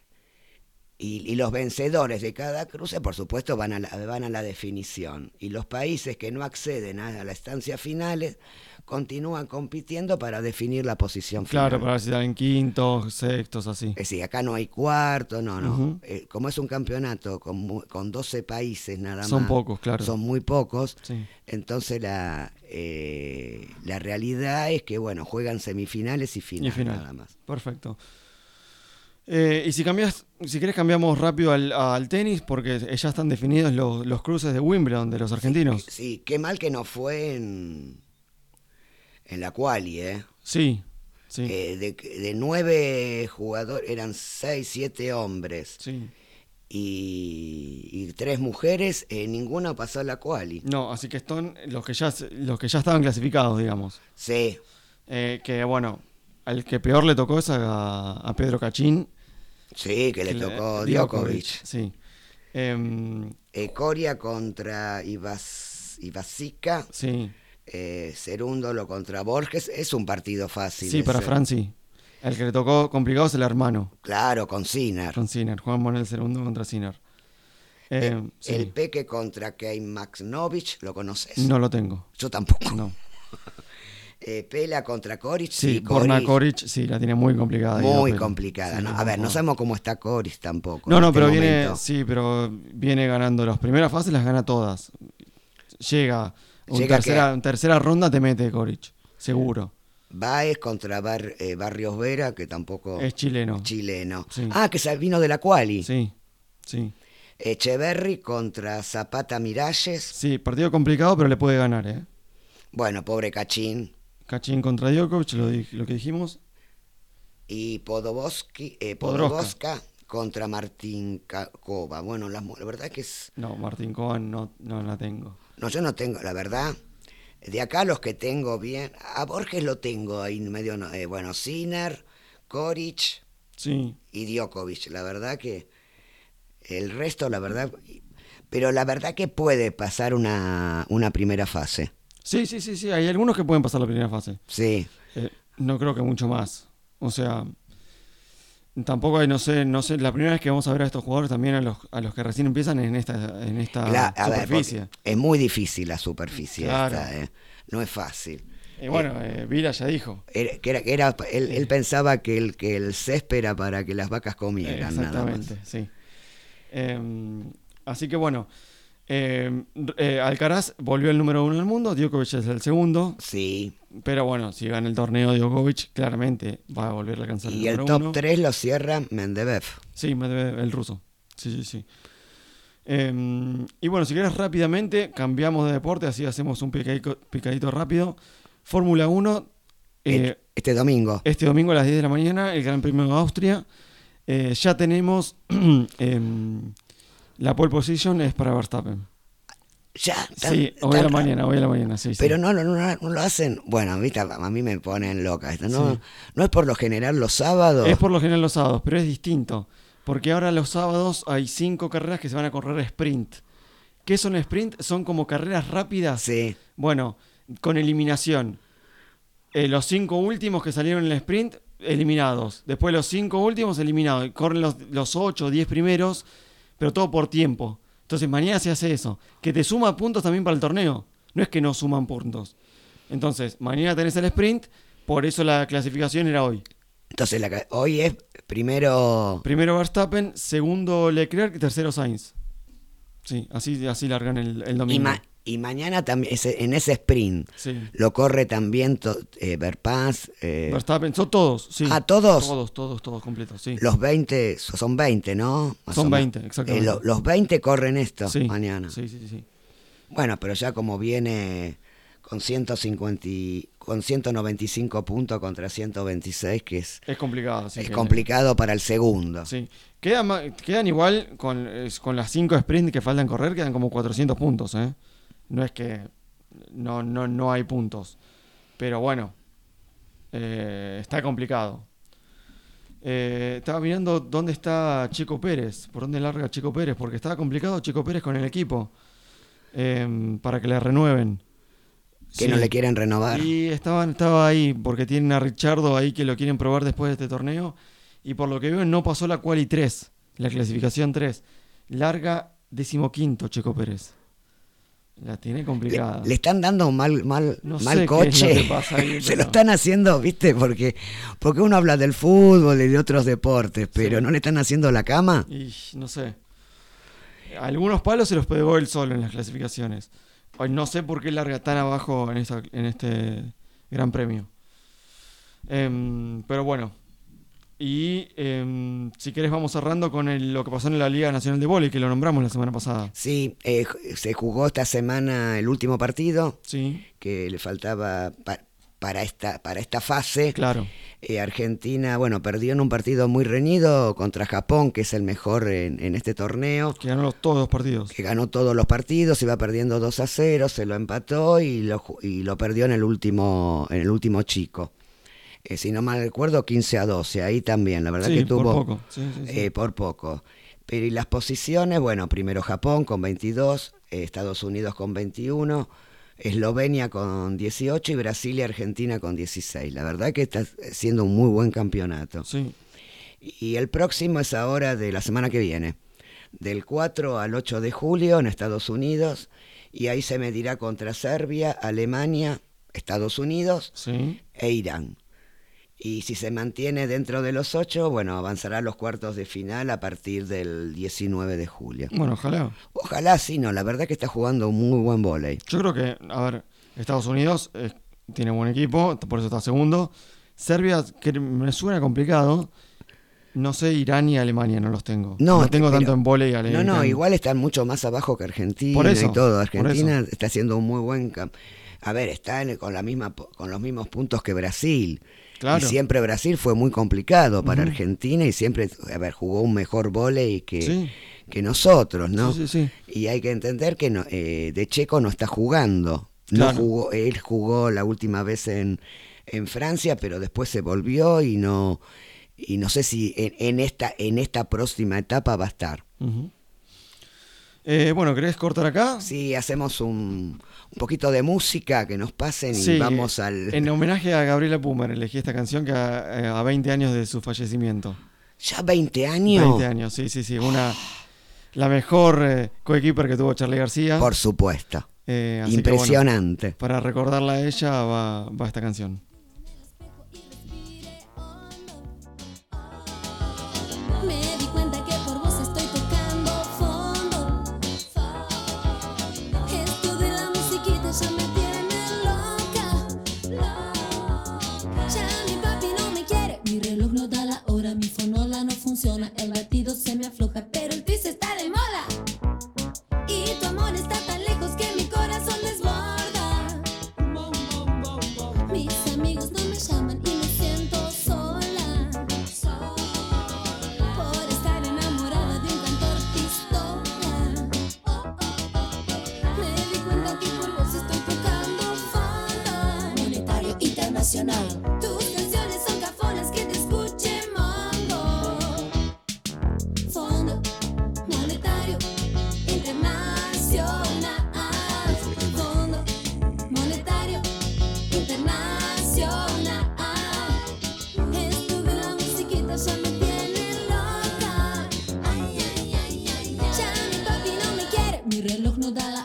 y, y los vencedores de cada cruce, por supuesto, van a, la, van a la definición. Y los países que no acceden a, a la estancia finales continúan compitiendo para definir la posición final. Claro, para ver si están en quintos, sextos, así. Es decir, acá no hay cuarto, no, no. Eh, como es un campeonato con, con 12 países nada más. Son pocos, claro. Son muy pocos. Sí. Entonces la, eh, la realidad es que, bueno, juegan semifinales y Y final, final. nada más. Perfecto. Eh, y si cambias, si querés cambiamos rápido al, al tenis, porque ya están definidos los, los cruces de Wimbledon de los argentinos. Sí, qué mal que no fue en, en la quali, ¿eh? Sí, sí, Eh, de, de nueve jugadores, eran seis, siete hombres sí. y, y tres mujeres, eh, ninguno pasó a la quali. No, así que están los que ya, los que ya estaban clasificados, digamos. Sí, Eh, que bueno, al que peor le tocó es a, a Pedro Cachín. Sí, que le tocó Djokovic. Sí. Em, Eh, Coria contra Ibas, Ibasica, sí, eh, Cerúndolo contra Borges, es un partido fácil. sí, para ese. Fran sí. El que le tocó complicado es el hermano, Claro, con Sinner. con Sinner. Juan Monel segundo contra Sinner. Eh, sí, El Peque contra Kei Maxnovich, ¿lo conoces? no lo tengo. Yo tampoco. No. Eh, Pela contra Coric, Sí, Borna Coric, Koric, sí, la tiene muy complicada. Muy complicada. Sí, ¿no? A ver, no sabemos cómo está Coric tampoco. No, no, este pero viene, sí, pero viene ganando las primeras fases, las gana todas. Llega, tercera, que- en tercera ronda te mete Koric, seguro. Baez contra Bar- eh, Barrios Vera, que tampoco Es chileno. chileno. Sí. Ah, que vino de la Quali. Sí, sí. Echeverry contra Zapata Miralles. Sí, partido complicado, pero le puede ganar, ¿eh? Bueno, pobre Cachín. Cachín contra Djokovic, lo, lo que dijimos. Y Podoboski, eh. Podoboska contra Martín Cova. Bueno, la, la verdad que es... No, Martín Coban no, no la tengo. No, yo no tengo, la verdad. De acá los que tengo bien... A Borges lo tengo ahí medio... eh, bueno, Sinner, Koric Sí, y Djokovic. La verdad que... El resto, la verdad... Pero la verdad que puede pasar una, una primera fase. Sí, sí, sí, sí. Hay algunos que pueden pasar la primera fase. Sí. Eh, no creo que mucho más. O sea, tampoco hay, no sé, no sé, la primera vez que vamos a ver a estos jugadores también a los, a los que recién empiezan en esta, en esta ver, superficie. porque es muy difícil la superficie Claro. esta, ¿eh? No es fácil. y bueno, eh, Vila ya dijo. Era- que era, que era, él, él pensaba que el, que el césped era para que las vacas comieran, nada más. Exactamente, sí. Eh, así que bueno, Eh, eh, Alcaraz volvió el número uno del mundo, Djokovic es el segundo. Sí. Pero bueno, si gana el torneo Djokovic, claramente va a volver a alcanzar el Y el número top uno. 3 lo cierra Mendebev. Sí, Medvedev, el ruso. Sí, sí, sí. Eh, y bueno, si quieres rápidamente, cambiamos de deporte, así hacemos un picadito, picadito rápido. Fórmula 1, eh, Este domingo. este domingo a las 10 de la mañana, el Gran Premio de Austria. Eh, ya tenemos em, la pole position es para Verstappen. Ya. tan- Sí, hoy a la mañana, hoy a la mañana, sí, sí. Pero no, no, no, no lo hacen. Bueno, ¿viste? a mí me ponen loca. No, Sí. no es por lo general los sábados. Es por lo general los sábados, pero es distinto. Porque ahora los sábados hay cinco carreras que se van a correr sprint. ¿Qué son sprint? Son como carreras rápidas. Sí. Bueno, con eliminación. Eh, los cinco últimos que salieron en el sprint, eliminados. Después los cinco últimos, eliminados. Corren los, los ocho o diez primeros, pero todo por tiempo. Entonces mañana se hace eso. Que te suma puntos también para el torneo. No es que no suman puntos. Entonces, mañana tenés el sprint, por eso la clasificación era hoy. Entonces, la hoy es primero. Primero Verstappen, segundo Leclerc, tercero Sainz. Sí, así, así largan el, el Y, domingo. Y mañana también, ese- en ese sprint, Sí. lo corre también eh, Verpaz. eh, Verstappen, son todos, sí. Ah, ¿todos? Todos, todos, todos completos, sí. los 20, son 20, ¿no? Más Son o menos. 20, exactamente. Eh, lo- los 20 corren esto Sí, mañana. Sí, sí, sí. Bueno, pero ya como viene con 150 y- con 195 puntos contra 126, que es, Es complicado. sí es que- complicado para el segundo. Sí. Quedan, quedan igual con, con las 5 sprint que faltan correr, quedan como 400 puntos, ¿eh? No es que no, no, no hay puntos. Pero bueno, eh, está complicado. Eh, estaba mirando dónde está Chico Pérez, por dónde larga Chico Pérez, porque estaba complicado Chico Pérez con el equipo eh, para que le renueven. Que Sí. no le quieren renovar. Y estaban, estaba ahí porque tienen a Richardo ahí que lo quieren probar después de este torneo. Y por lo que veo no pasó la quali 3, la clasificación 3. Larga decimoquinto Checo Pérez. La tiene complicada. le están dando un mal, mal, No mal lo coche. que pasa ahí, Se lo están haciendo, ¿viste? Porque, porque uno habla del fútbol y de otros deportes, pero Sí. no le están haciendo la cama. Y no sé. Algunos palos se los pegó él solo en las clasificaciones. No sé por qué larga tan abajo en, esta, en este gran premio. Em, pero bueno. Y em, si querés vamos cerrando con el- lo que pasó en la Liga Nacional de Vóley, que lo nombramos la semana pasada. Sí, eh, se jugó esta semana el último partido Sí, que le faltaba pa- para, esta, para esta fase. claro. Eh, Argentina, bueno, perdió en un partido muy reñido contra Japón, que es el mejor en, en este torneo. Que ganó todos los partidos. que ganó todos los partidos, iba perdiendo 2 a 0, se lo empató y lo, y lo perdió en el último, en el último chico. Eh, si no mal recuerdo, 15 a 12, ahí también, la verdad Sí, que tuvo por poco. Sí, sí, sí. eh, por poco. Pero y las posiciones, bueno, primero Japón con 22, eh, Estados Unidos con 21, Eslovenia con 18 y Brasil y Argentina con 16. La verdad que está siendo un muy buen campeonato. Sí. Y el próximo es ahora de la semana que viene, del 4 al 8 de julio en Estados Unidos, y ahí se medirá contra Serbia, Alemania, Estados Unidos e Irán. Y si se mantiene dentro de los ocho, bueno, avanzará a los cuartos de final a partir del 19 de julio. Bueno, ojalá. Ojalá sí, no, la verdad que está jugando un muy buen vóley. Yo creo que, a ver, Estados Unidos eh, tiene buen equipo, por eso está segundo. Serbia, que me suena complicado. No sé, Irán y Alemania no los tengo. No, No, tengo pero- tanto en volei No, no, igual están mucho más abajo que Argentina Por eso, y todo. Argentina está haciendo un muy buen camp. A ver, está en- con la misma con los mismos puntos que Brasil. Claro. Y siempre Brasil fue muy complicado para. Argentina y siempre, a ver, jugó un mejor vóley que, Sí. que nosotros, ¿no? Sí, sí, sí. Y hay que entender que no, eh, De Checo no está jugando. No jugó, él jugó la última vez en, en Francia, pero después se volvió y no y no sé si en, en esta en esta próxima etapa va a estar. Eh, bueno, ¿querés cortar acá? Si hacemos un, un poquito de música que nos pasen y Sí, vamos al En homenaje a Gabriela Pumer, elegí esta canción que a, eh, a 20 años de su fallecimiento. ya 20 años. 20 años, sí, sí, sí. Una, la mejor eh, coequiper que tuvo Charlie García. Por supuesto. Eh, así que, bueno, Impresionante. para recordarla a ella va, va esta canción. El batido se me afloja, pero Mi reloj no da la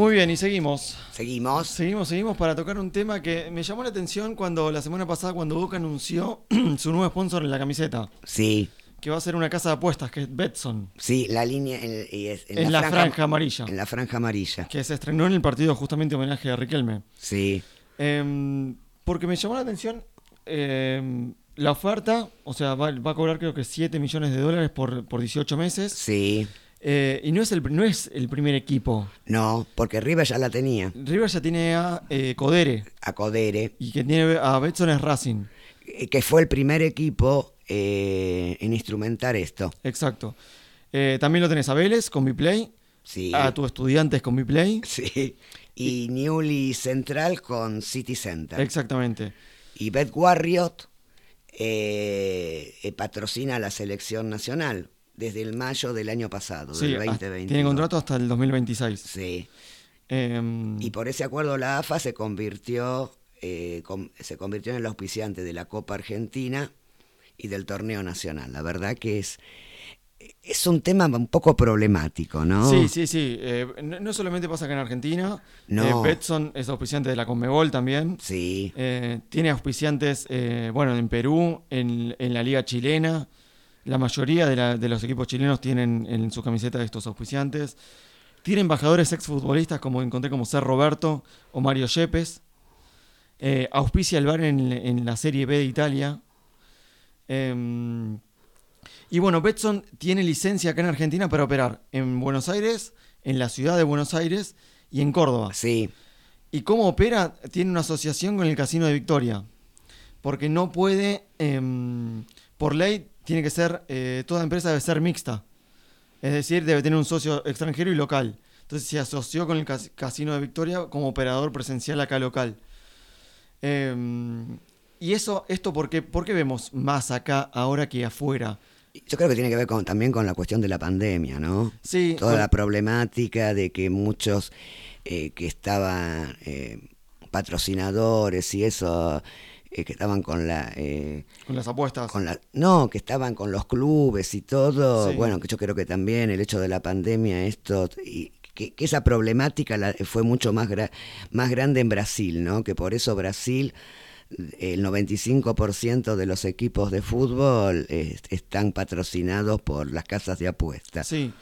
Muy bien, y seguimos. Seguimos. Seguimos, seguimos para tocar un tema que me llamó la atención cuando la semana pasada cuando Boca anunció su nuevo sponsor en la camiseta, Sí, que va a ser una casa de apuestas, que es Betson, sí, la línea en, y es- en, la, franja, amarilla, En la franja amarilla. que se estrenó en el partido justamente homenaje a Riquelme. Sí, Em, porque me llamó la atención em, la oferta, o sea, va, va a cobrar creo que 7 millones de dólares por, por 18 meses. sí. Eh, y no es, el, no es el primer equipo. No, porque River ya la tenía. River ya tiene a eh, Codere A Codere, y que tiene a Betson es Racing. eh, que fue el primer equipo eh, en instrumentar esto. Exacto. También lo tenés a Vélez con Biplay, Sí. a tus estudiantes con Biplay. Sí. Y Newly Central con City Center. Exactamente. Y Bet Warriot eh, eh, patrocina a la selección nacional desde el mayo del año pasado, Sí, del hasta- 2020. tiene contrato hasta el 2026. Sí. Em, Y por ese acuerdo la AFA se convirtió, eh, con- se convirtió en el auspiciante de la Copa Argentina y del torneo nacional. La verdad que es, es un tema un poco problemático, ¿no? Sí, sí, sí. Eh, no, no solamente pasa acá en Argentina. No. Eh, Betson es auspiciante de la Conmebol también. Sí, Eh, tiene auspiciantes, eh, bueno, en Perú, en, en la Liga Chilena. La mayoría de, la- de los equipos chilenos tienen en su camiseta estos auspiciantes. Tiene embajadores exfutbolistas como encontré como Ser Roberto o Mario Yepes. Eh, auspicia el bar en, en la Serie B de Italia. Em, y bueno, Betson tiene licencia acá en Argentina para operar en Buenos Aires, en la ciudad de Buenos Aires y en Córdoba. sí, ¿Y cómo opera? Tiene una asociación con el Casino de Victoria. Porque no puede, em, por ley, tiene que ser, eh, toda empresa debe ser mixta. Es decir, debe tener un socio extranjero y local. Entonces se asoció con el cas- Casino de Victoria como operador presencial acá local. Em, y eso, esto porque, ¿por qué vemos más acá ahora que afuera? Yo creo que tiene que ver con, también con la cuestión de la pandemia, ¿no? Sí, Toda con- la problemática de que muchos eh, que estaban eh, patrocinadores y eso, eh, que estaban con la... eh, con las apuestas. con la no, que estaban con los clubes y todo. Sí. Bueno, que yo creo que también el hecho de la pandemia, esto... Y, que, que esa problemática la- fue mucho más, gra- más grande en Brasil, ¿no? Que por eso Brasil el 95% de los equipos de fútbol están patrocinados por las casas de apuestas. Sí.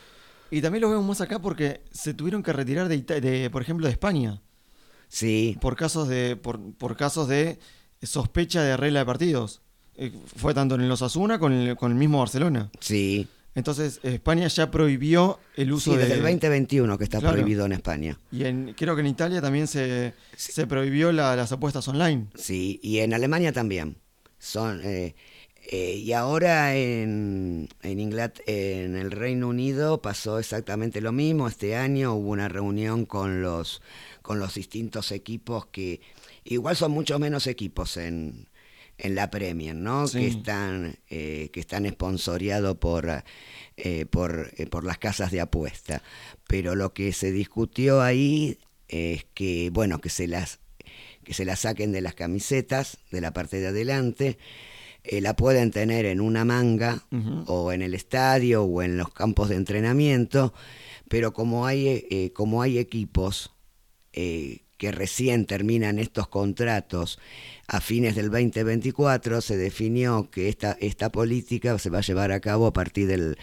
Y también lo vemos más acá porque se tuvieron que retirar de, Ita- de por ejemplo, de España. Sí, por casos de por, por casos de sospecha de regla de partidos. Eh, fue tanto en el Osasuna con el, con el mismo Barcelona. sí. Entonces España ya prohibió el uso Sí, de desde el 2021 que está Claro. prohibido en España. y en, creo que en Italia también se, se prohibió la- las apuestas online. Sí, y en Alemania también. Son eh, eh, y ahora en en, Inglat- en el Reino Unido pasó exactamente lo mismo. Este año hubo una reunión con los con los distintos equipos que igual son muchos menos equipos en en la Premier, ¿no? Sí. Que están eh, que están esponsoreados por eh, por eh, por las casas de apuesta. Pero lo que se discutió ahí es que, bueno, que se las, que se las saquen de las camisetas, de la parte de adelante, eh, la pueden tener en una manga o en el estadio o en los campos de entrenamiento, pero como hay, como hay equipos eh, que recién terminan estos contratos a fines del 2024, se definió que esta, esta política se va a llevar a cabo a partir del,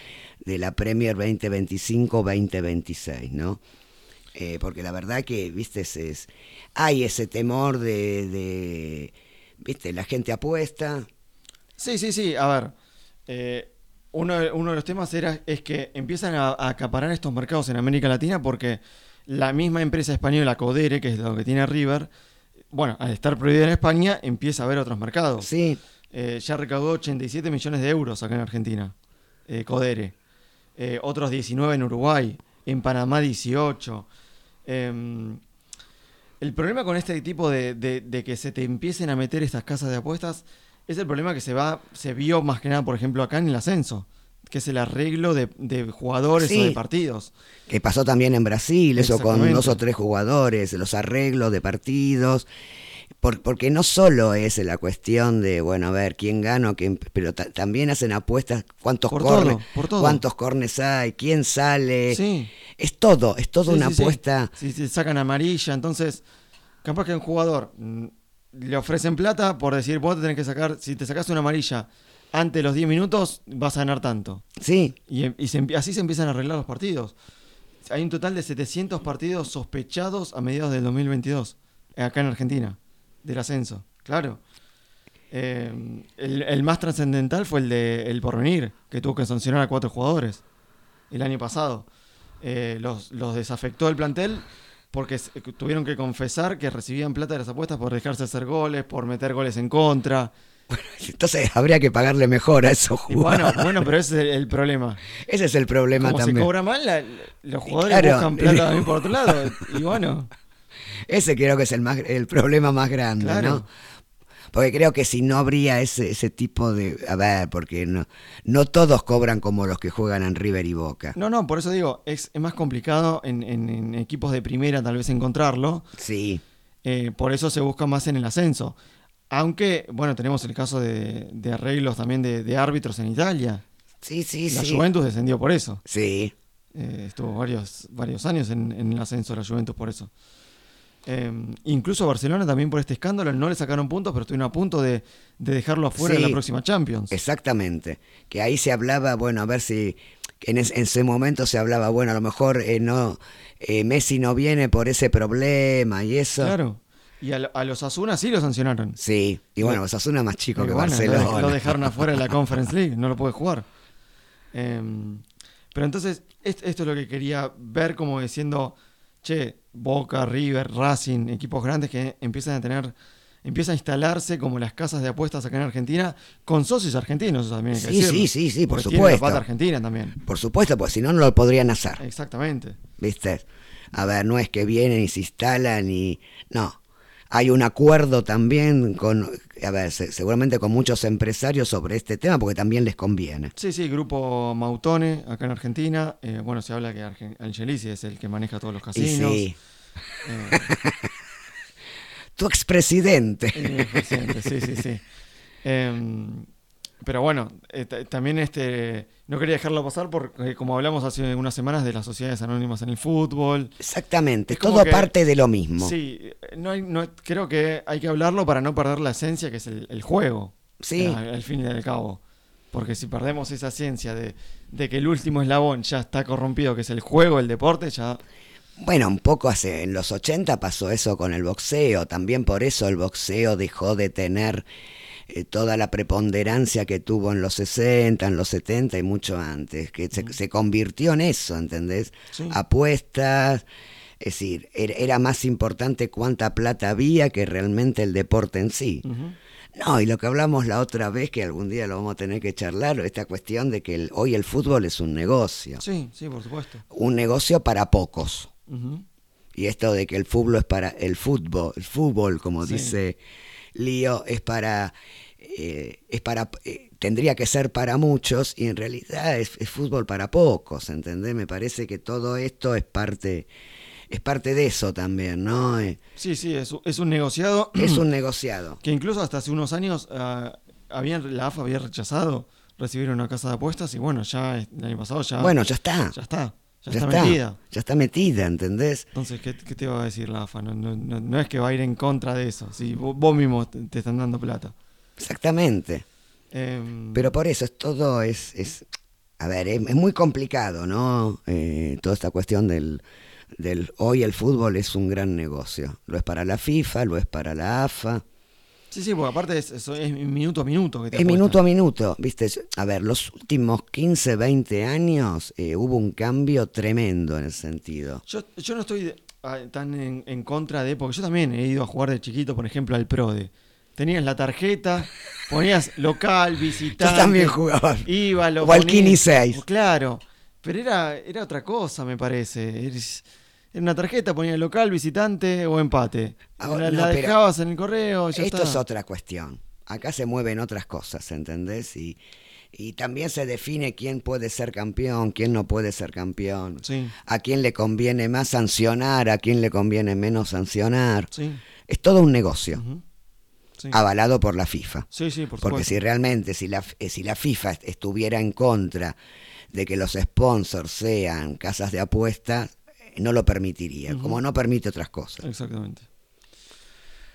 de la Premier 2025-2026, ¿no? Eh, porque la verdad que, viste, es, es- hay ese temor de, viste, la gente apuesta, Sí, sí, sí. A ver, eh, uno, de- uno de los temas era, es que empiezan a, a acaparar estos mercados en América Latina porque la misma empresa española Codere, que es lo que tiene River, bueno, al estar prohibida en España, empieza a ver otros mercados. sí, Eh, ya recaudó 87 millones de euros acá en Argentina, eh, Codere. Eh, otros 19 en Uruguay, en Panamá 18. Em, el problema con este tipo de, de- de que se te empiecen a meter estas casas de apuestas es el problema que se va, se vio más que nada, por ejemplo, acá en el ascenso, que es el arreglo de, de jugadores Sí. o de partidos. que pasó también en Brasil, eso con dos o tres jugadores, los arreglos de partidos, por- porque no solo es la cuestión de, bueno, a ver, quién gana, o quién, pero ta- también hacen apuestas, cuántos Por cornes, todo, por todo. cuántos cornes hay, quién sale, Sí. es todo, es toda Sí, una apuesta, Si te sacan amarilla, entonces, capaz que un jugador mm, le ofrecen plata por decir, vos te tenés que sacar, si te sacas una amarilla antes de los 10 minutos, vas a ganar tanto. sí, Y, em- y se empie- así se empiezan a arreglar los partidos. Hay un total de 700 partidos sospechados a mediados del 2022, eh, acá en Argentina, del ascenso. Claro. Eh, el, el más trascendental fue el de El Porvenir, que tuvo que sancionar a cuatro jugadores el año pasado. Eh, los, los desafectó el plantel porque tuvieron que confesar que recibían plata de las apuestas por dejarse hacer goles, por meter goles en contra. entonces habría que pagarle mejor a esos Y bueno, jugadores. bueno, pero ese es el, problema. Ese es el problema Como se también. cobra mal, la- los jugadores Claro. buscan plata también por otro lado. Y bueno, Ese creo que es el, más, el problema más grande, Claro. ¿no? Porque creo que si no habría ese, ese tipo de... A ver, porque no, no todos cobran como los que juegan en River y Boca. no, no, por eso digo, es, es más complicado en, en- en equipos de primera tal vez encontrarlo. Sí, eh, por eso se busca más en el ascenso. Aunque, bueno, tenemos el caso de, de arreglos también de, de árbitros en Italia. sí, sí, La sí. Juventus descendió por eso. Sí, Eh, estuvo varios, varios años en, en el ascenso de la Juventus por eso. Eh, incluso Barcelona también por este escándalo no le sacaron puntos, pero estuvieron a punto de, de dejarlo afuera Sí. de la próxima Champions. exactamente. Que ahí se hablaba, bueno, a ver si... En, es- en ese momento se hablaba, bueno, a lo mejor eh, no eh, Messi no viene por ese problema y eso. Claro. Y a, lo- a los Asuna sí lo sancionaron. Sí, y bueno, Osasuna es más chico Pero que bueno, lo- Barcelona. Lo, dejaron afuera de la Conference League, no lo puede jugar. Em, pero entonces, est- esto es lo que quería ver como diciendo, che, Boca, River, Racing, equipos grandes que empiezan a tener, empiezan a instalarse como las casas de apuestas acá en Argentina, con socios argentinos, también hay que Sí, decirlo. sí, sí, sí, por tiene la supuesto. pata argentina también. Por supuesto, pues si no, no lo podrían hacer. Exactamente. ¿Viste? A ver, no es que vienen y se instalan y... No. Hay un acuerdo también con, a ver, se- seguramente con muchos empresarios sobre este tema porque también les conviene. Sí, sí, grupo Mautone, acá en Argentina. Eh, bueno, se habla que Argen- Angelici es el que maneja todos los Y casinos. sí, Eh, tu expresidente. Eh, presidente, sí, sí, sí. Em, pero bueno, eh, ta- también este no quería dejarlo pasar porque como hablamos hace unas semanas de las sociedades anónimas en el fútbol. Exactamente, Es todo que- parte de lo mismo. Sí, eh, no hay- no- creo que hay que hablarlo para no perder la esencia que es el, el juego. Sí. Al, al fin y al cabo. Porque si perdemos esa ciencia de, de que el último eslabón ya está corrompido, que es el juego, el deporte, ya... Bueno, un poco hace, en los 80 pasó eso con el boxeo, también por eso el boxeo dejó de tener eh, toda la preponderancia que tuvo en los 60, en los 70 y mucho antes, que se, se convirtió en eso, ¿entendés? Sí. Apuestas, es decir, era, era más importante cuánta plata había que realmente el deporte en sí. No, y lo que hablamos la otra vez, que algún día lo vamos a tener que charlar, esta cuestión de que el- hoy el fútbol es un negocio, Sí, sí, por supuesto. un negocio para pocos. Y esto de que el fútbol es para el fútbol, el fútbol, como Sí. dice Lío, es para eh, es para eh, tendría que ser para muchos y en realidad es, es fútbol para pocos, ¿entendés? Me parece que todo esto es parte es parte de eso también, ¿no? Eh, Sí, sí, es, es un negociado es un negociado. que incluso hasta hace unos años habían, la AFA había rechazado recibir una casa de apuestas y bueno, ya el año pasado ya, Bueno, ya está. ya está, ya, Ya está, está. metida. Ya está metida, ¿entendés? Entonces, ¿qué, qué te va a decir la AFA? No, no, no, no es que va a ir en contra de eso. Si vos, vos mismo te, te están dando plata. Exactamente. Em, Pero por eso es todo es, es a ver, es, es muy complicado, ¿no? Eh, toda esta cuestión del, del hoy el fútbol es un gran negocio. Lo es para la FIFA, lo es para la AFA. Sí, sí, porque aparte es, es minuto a minuto que te Es apuestan. minuto a minuto, ¿viste? A ver, los últimos 15, 20 años eh, hubo un cambio tremendo en ese sentido. Yo, yo no estoy ah, tan en, en contra de, porque yo también he ido a jugar de chiquito, por ejemplo, al PRODE. Tenías la tarjeta, ponías local, visitante. Yo también jugaba. Iba, lo O al ponías- Kini 6. Claro, pero era, era otra cosa, me parece. Eres- Era una tarjeta, ponías local, visitante o empate. Ahora, la no, la pero dejabas en el correo, ya Esto está. es otra cuestión. Acá se mueven otras cosas, ¿entendés? Y, y también se define quién puede ser campeón, quién no puede ser campeón. Sí, A quién le conviene más sancionar, a quién le conviene menos sancionar. sí. Es todo un negocio, sí. avalado por la FIFA. Sí, sí, por Porque si realmente, si la, eh, si la FIFA est- estuviera en contra de que los sponsors sean casas de apuestas, no lo permitiría, como no permite otras cosas. Exactamente.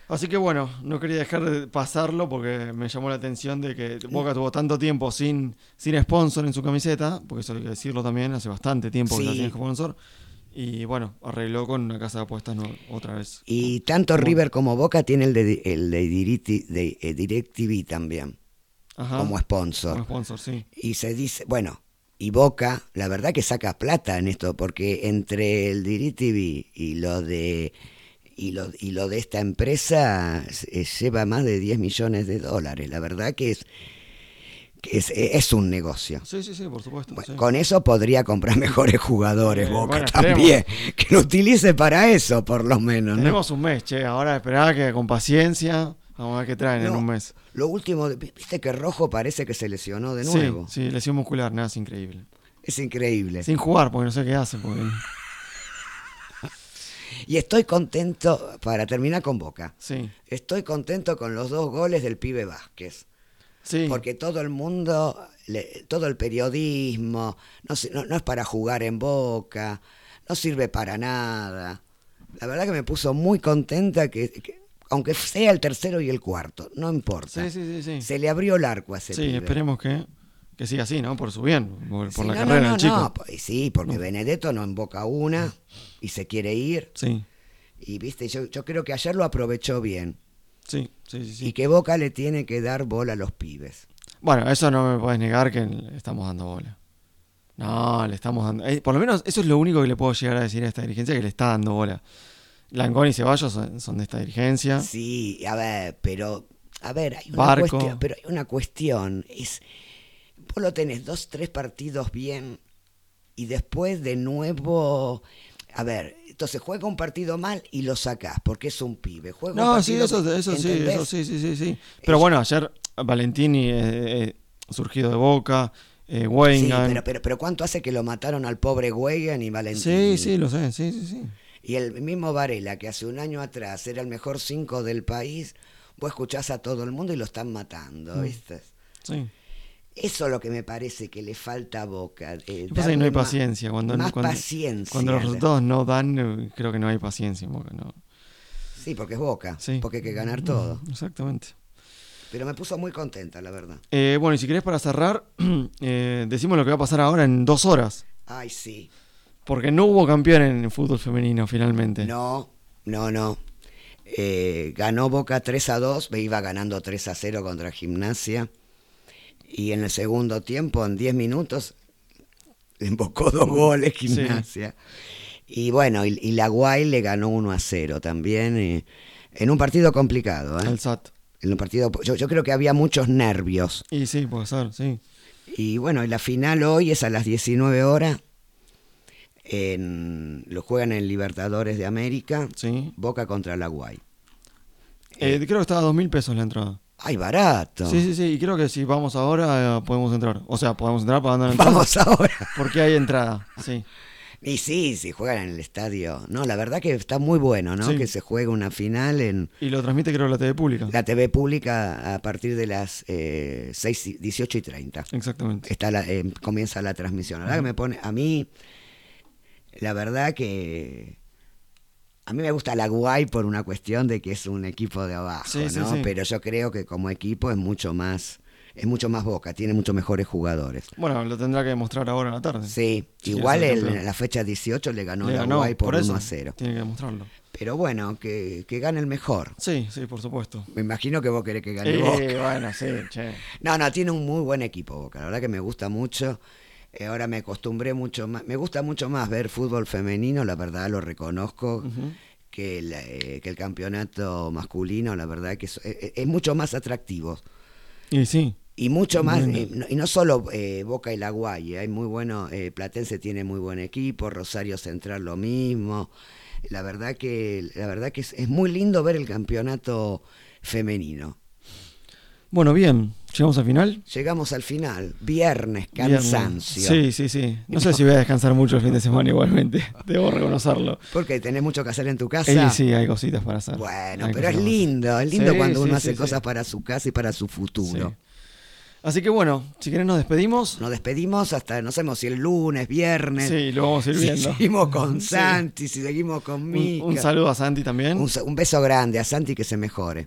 Así que bueno, no quería dejar de pasarlo porque me llamó la atención de que Boca tuvo tanto tiempo sin, sin sponsor en su camiseta, porque eso hay que decirlo también, hace bastante tiempo que no Sí. tiene sponsor. Y bueno, arregló con una casa de apuestas no- otra vez. Y tanto River como Boca tiene el de, el de, Diriti- de, eh, DirecTV también, Ajá, como sponsor. como sponsor, sí. Y se dice, bueno, y Boca, la verdad que saca plata en esto, porque entre el DirecTV y lo de y lo, y lo de esta empresa eh, lleva más de 10 millones de dólares. La verdad que es que es, eh, es un negocio. Sí, sí, sí, por supuesto. Bueno, sí. Con eso podría comprar mejores jugadores Eh, Boca bueno, esperemos. también, que lo utilice para eso por lo menos. ¿no? Tenemos un mes, che. Ahora esperá que con paciencia. Vamos a ver qué traen en No, un mes. Lo último, viste que Rojo parece que se lesionó de Sí, nuevo. sí, lesión muscular, nada, es increíble. Es increíble. Sin jugar, porque no sé qué hace. Porque... Y estoy contento, para terminar con Boca, Sí, estoy contento con los dos goles del pibe Vázquez. sí. Porque todo el mundo, le- todo el periodismo, no, sé, no, no es para jugar en Boca, no sirve para nada. La verdad que me puso muy contenta que, que- aunque sea el tercero y el cuarto, no importa. Sí, sí, sí, sí. Se le abrió el arco a ese Sí, pibe. esperemos que, que siga así, ¿no? Por su bien, por, la no, carrera no, no, del chico. no, pues sí, porque Benedetto no emboca una y se quiere ir. Sí, Y viste, yo, yo creo que ayer lo aprovechó bien. sí, sí, sí, sí. Y que Boca le tiene que dar bola a los pibes. Bueno, eso no me puedes negar que le estamos dando bola. No, le estamos dando. eh, por lo menos eso es lo único que le puedo llegar a decir a esta dirigencia, que le está dando bola. Langón y Ceballos son, son de esta dirigencia. Sí, a ver, pero, a ver, hay una Barco. cuestión, pero hay una cuestión, es, vos lo tenés dos, tres partidos bien y después de nuevo, a ver, entonces juega un partido mal y lo sacás porque es un pibe. Juega un No, sí, partido eso, eso sí, eso sí, sí, sí, sí. Pero bueno, ayer Valentini eh, eh, surgido de Boca, eh, Sí, pero, pero, pero ¿cuánto hace que lo mataron al pobre Weigand y Valentín? sí, sí, lo sé, sí, sí, sí. Y el mismo Varela, que hace un año atrás era el mejor cinco del país, vos escuchás a todo el mundo y lo están matando, Mm. ¿viste? sí. Eso es lo que me parece que le falta a Boca. eh, no hay más- paciencia. Cuando, más cuando, paciencia. cuando los resultados no dan, eh, creo que no hay paciencia. en Boca, no. Sí, porque es Boca, Sí. porque hay que ganar todo. Exactamente. Pero me puso muy contenta, la verdad. Eh, bueno, y si querés para cerrar, eh, decimos lo que va a pasar ahora en dos horas. Ay, sí. Porque no hubo campeón en el fútbol femenino finalmente. No, no, no. Eh, ganó Boca 3 a 2, me iba ganando 3 a 0 contra Gimnasia. Y en el segundo tiempo, en 10 minutos, le embocó dos goles Sí. Gimnasia. Y bueno, y, y la Guay le ganó 1 a 0 también. eh, en un partido complicado, ¿eh? Al SAT. En un partido, yo, yo creo que había muchos nervios. Y sí, puede ser, sí. Y bueno, y la final hoy es a las 19 horas. En, lo juegan en Libertadores de América. Sí. Boca contra la Guay. Eh, creo que estaba a dos mil pesos la entrada. ¡Ay, barato! Sí, sí, sí. Y creo que si vamos ahora eh, podemos entrar. O sea, podemos entrar pagando la entrada. Vamos ahora. Porque hay entrada, sí. Y sí, si juegan en el estadio. No, la verdad que está muy bueno, ¿no? Sí. Que se juegue una final en Y lo transmite creo la TV pública. la TV pública a partir de las eh, 6, y- 18 y 30. Exactamente. Está la- eh, comienza la transmisión. La verdad que me pone, a mí, la verdad que a mí me gusta la Guay por una cuestión de que es un equipo de abajo, Sí, ¿no? sí. Pero yo creo que como equipo es mucho más, es mucho más Boca, tiene mucho mejores jugadores. Bueno, lo tendrá que demostrar ahora en la tarde. Sí, Sí, igual en la fecha 18 le ganó Le la ganó, Guay por, eso 1 a 0. Tiene que demostrarlo. Pero bueno, que, que gane el mejor. Sí, sí, por supuesto. Me imagino que vos querés que gane Eh, Boca. bueno, sí, che. No, no, tiene un muy buen equipo Boca. La verdad que me gusta mucho. Eh, ahora me acostumbré mucho más. Me gusta mucho más ver fútbol femenino, la verdad lo reconozco, Ujú. que, el, eh, que el campeonato masculino. La verdad que es, es- es mucho más atractivo. Y sí, Y mucho más, eh, no- y no solo eh, Boca y La Guay, hay muy bueno, eh, Platense tiene muy buen equipo, Rosario Central lo mismo. La verdad que, la verdad que es, es muy lindo ver el campeonato femenino. Bueno, bien, llegamos al final. Llegamos al final, viernes, Viernes. cansancio. Sí, sí, sí. No sé si voy a descansar mucho el fin de semana igualmente. Debo reconocerlo. Porque tenés mucho que hacer en tu casa. sí, hay cositas para hacer. Bueno, Hay pero es lindo, es lindo Sí, cuando uno sí, hace sí, cosas sí. para su casa y para su futuro. Sí. Así que bueno, si querés nos despedimos. Nos despedimos hasta, no sabemos si el lunes, viernes. Sí, lo vamos a ir si seguimos con Sí. Santi, si seguimos con Un, Mica. un saludo a Santi también. Un, beso grande a Santi que se mejore.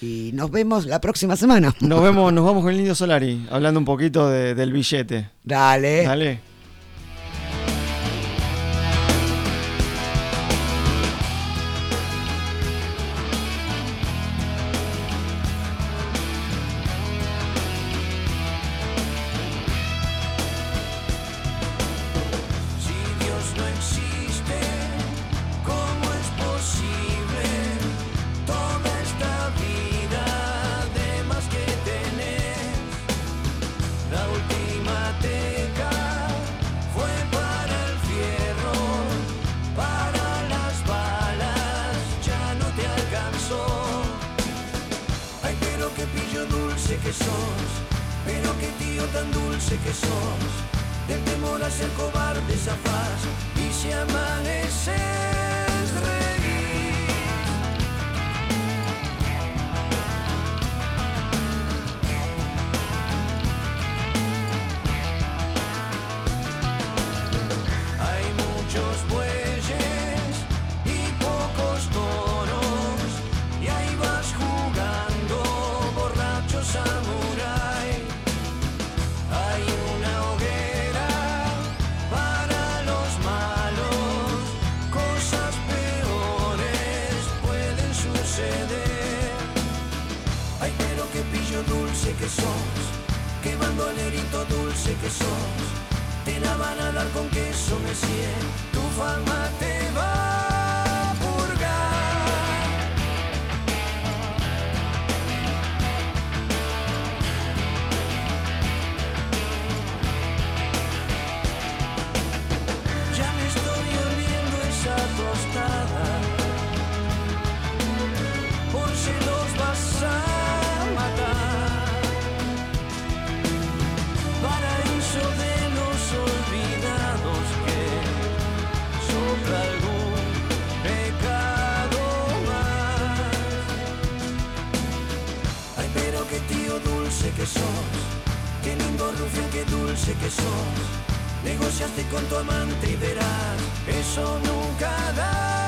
Y nos vemos la próxima semana. Nos vemos, nos vamos con el Indio Solari, hablando un poquito de- del billete. Dale. Dale. Que. Te la van a dar con queso, Messier, tu fama te que sos, qué lindo rufián, qué dulce que sos. Negociaste con tu amante y verás, eso nunca da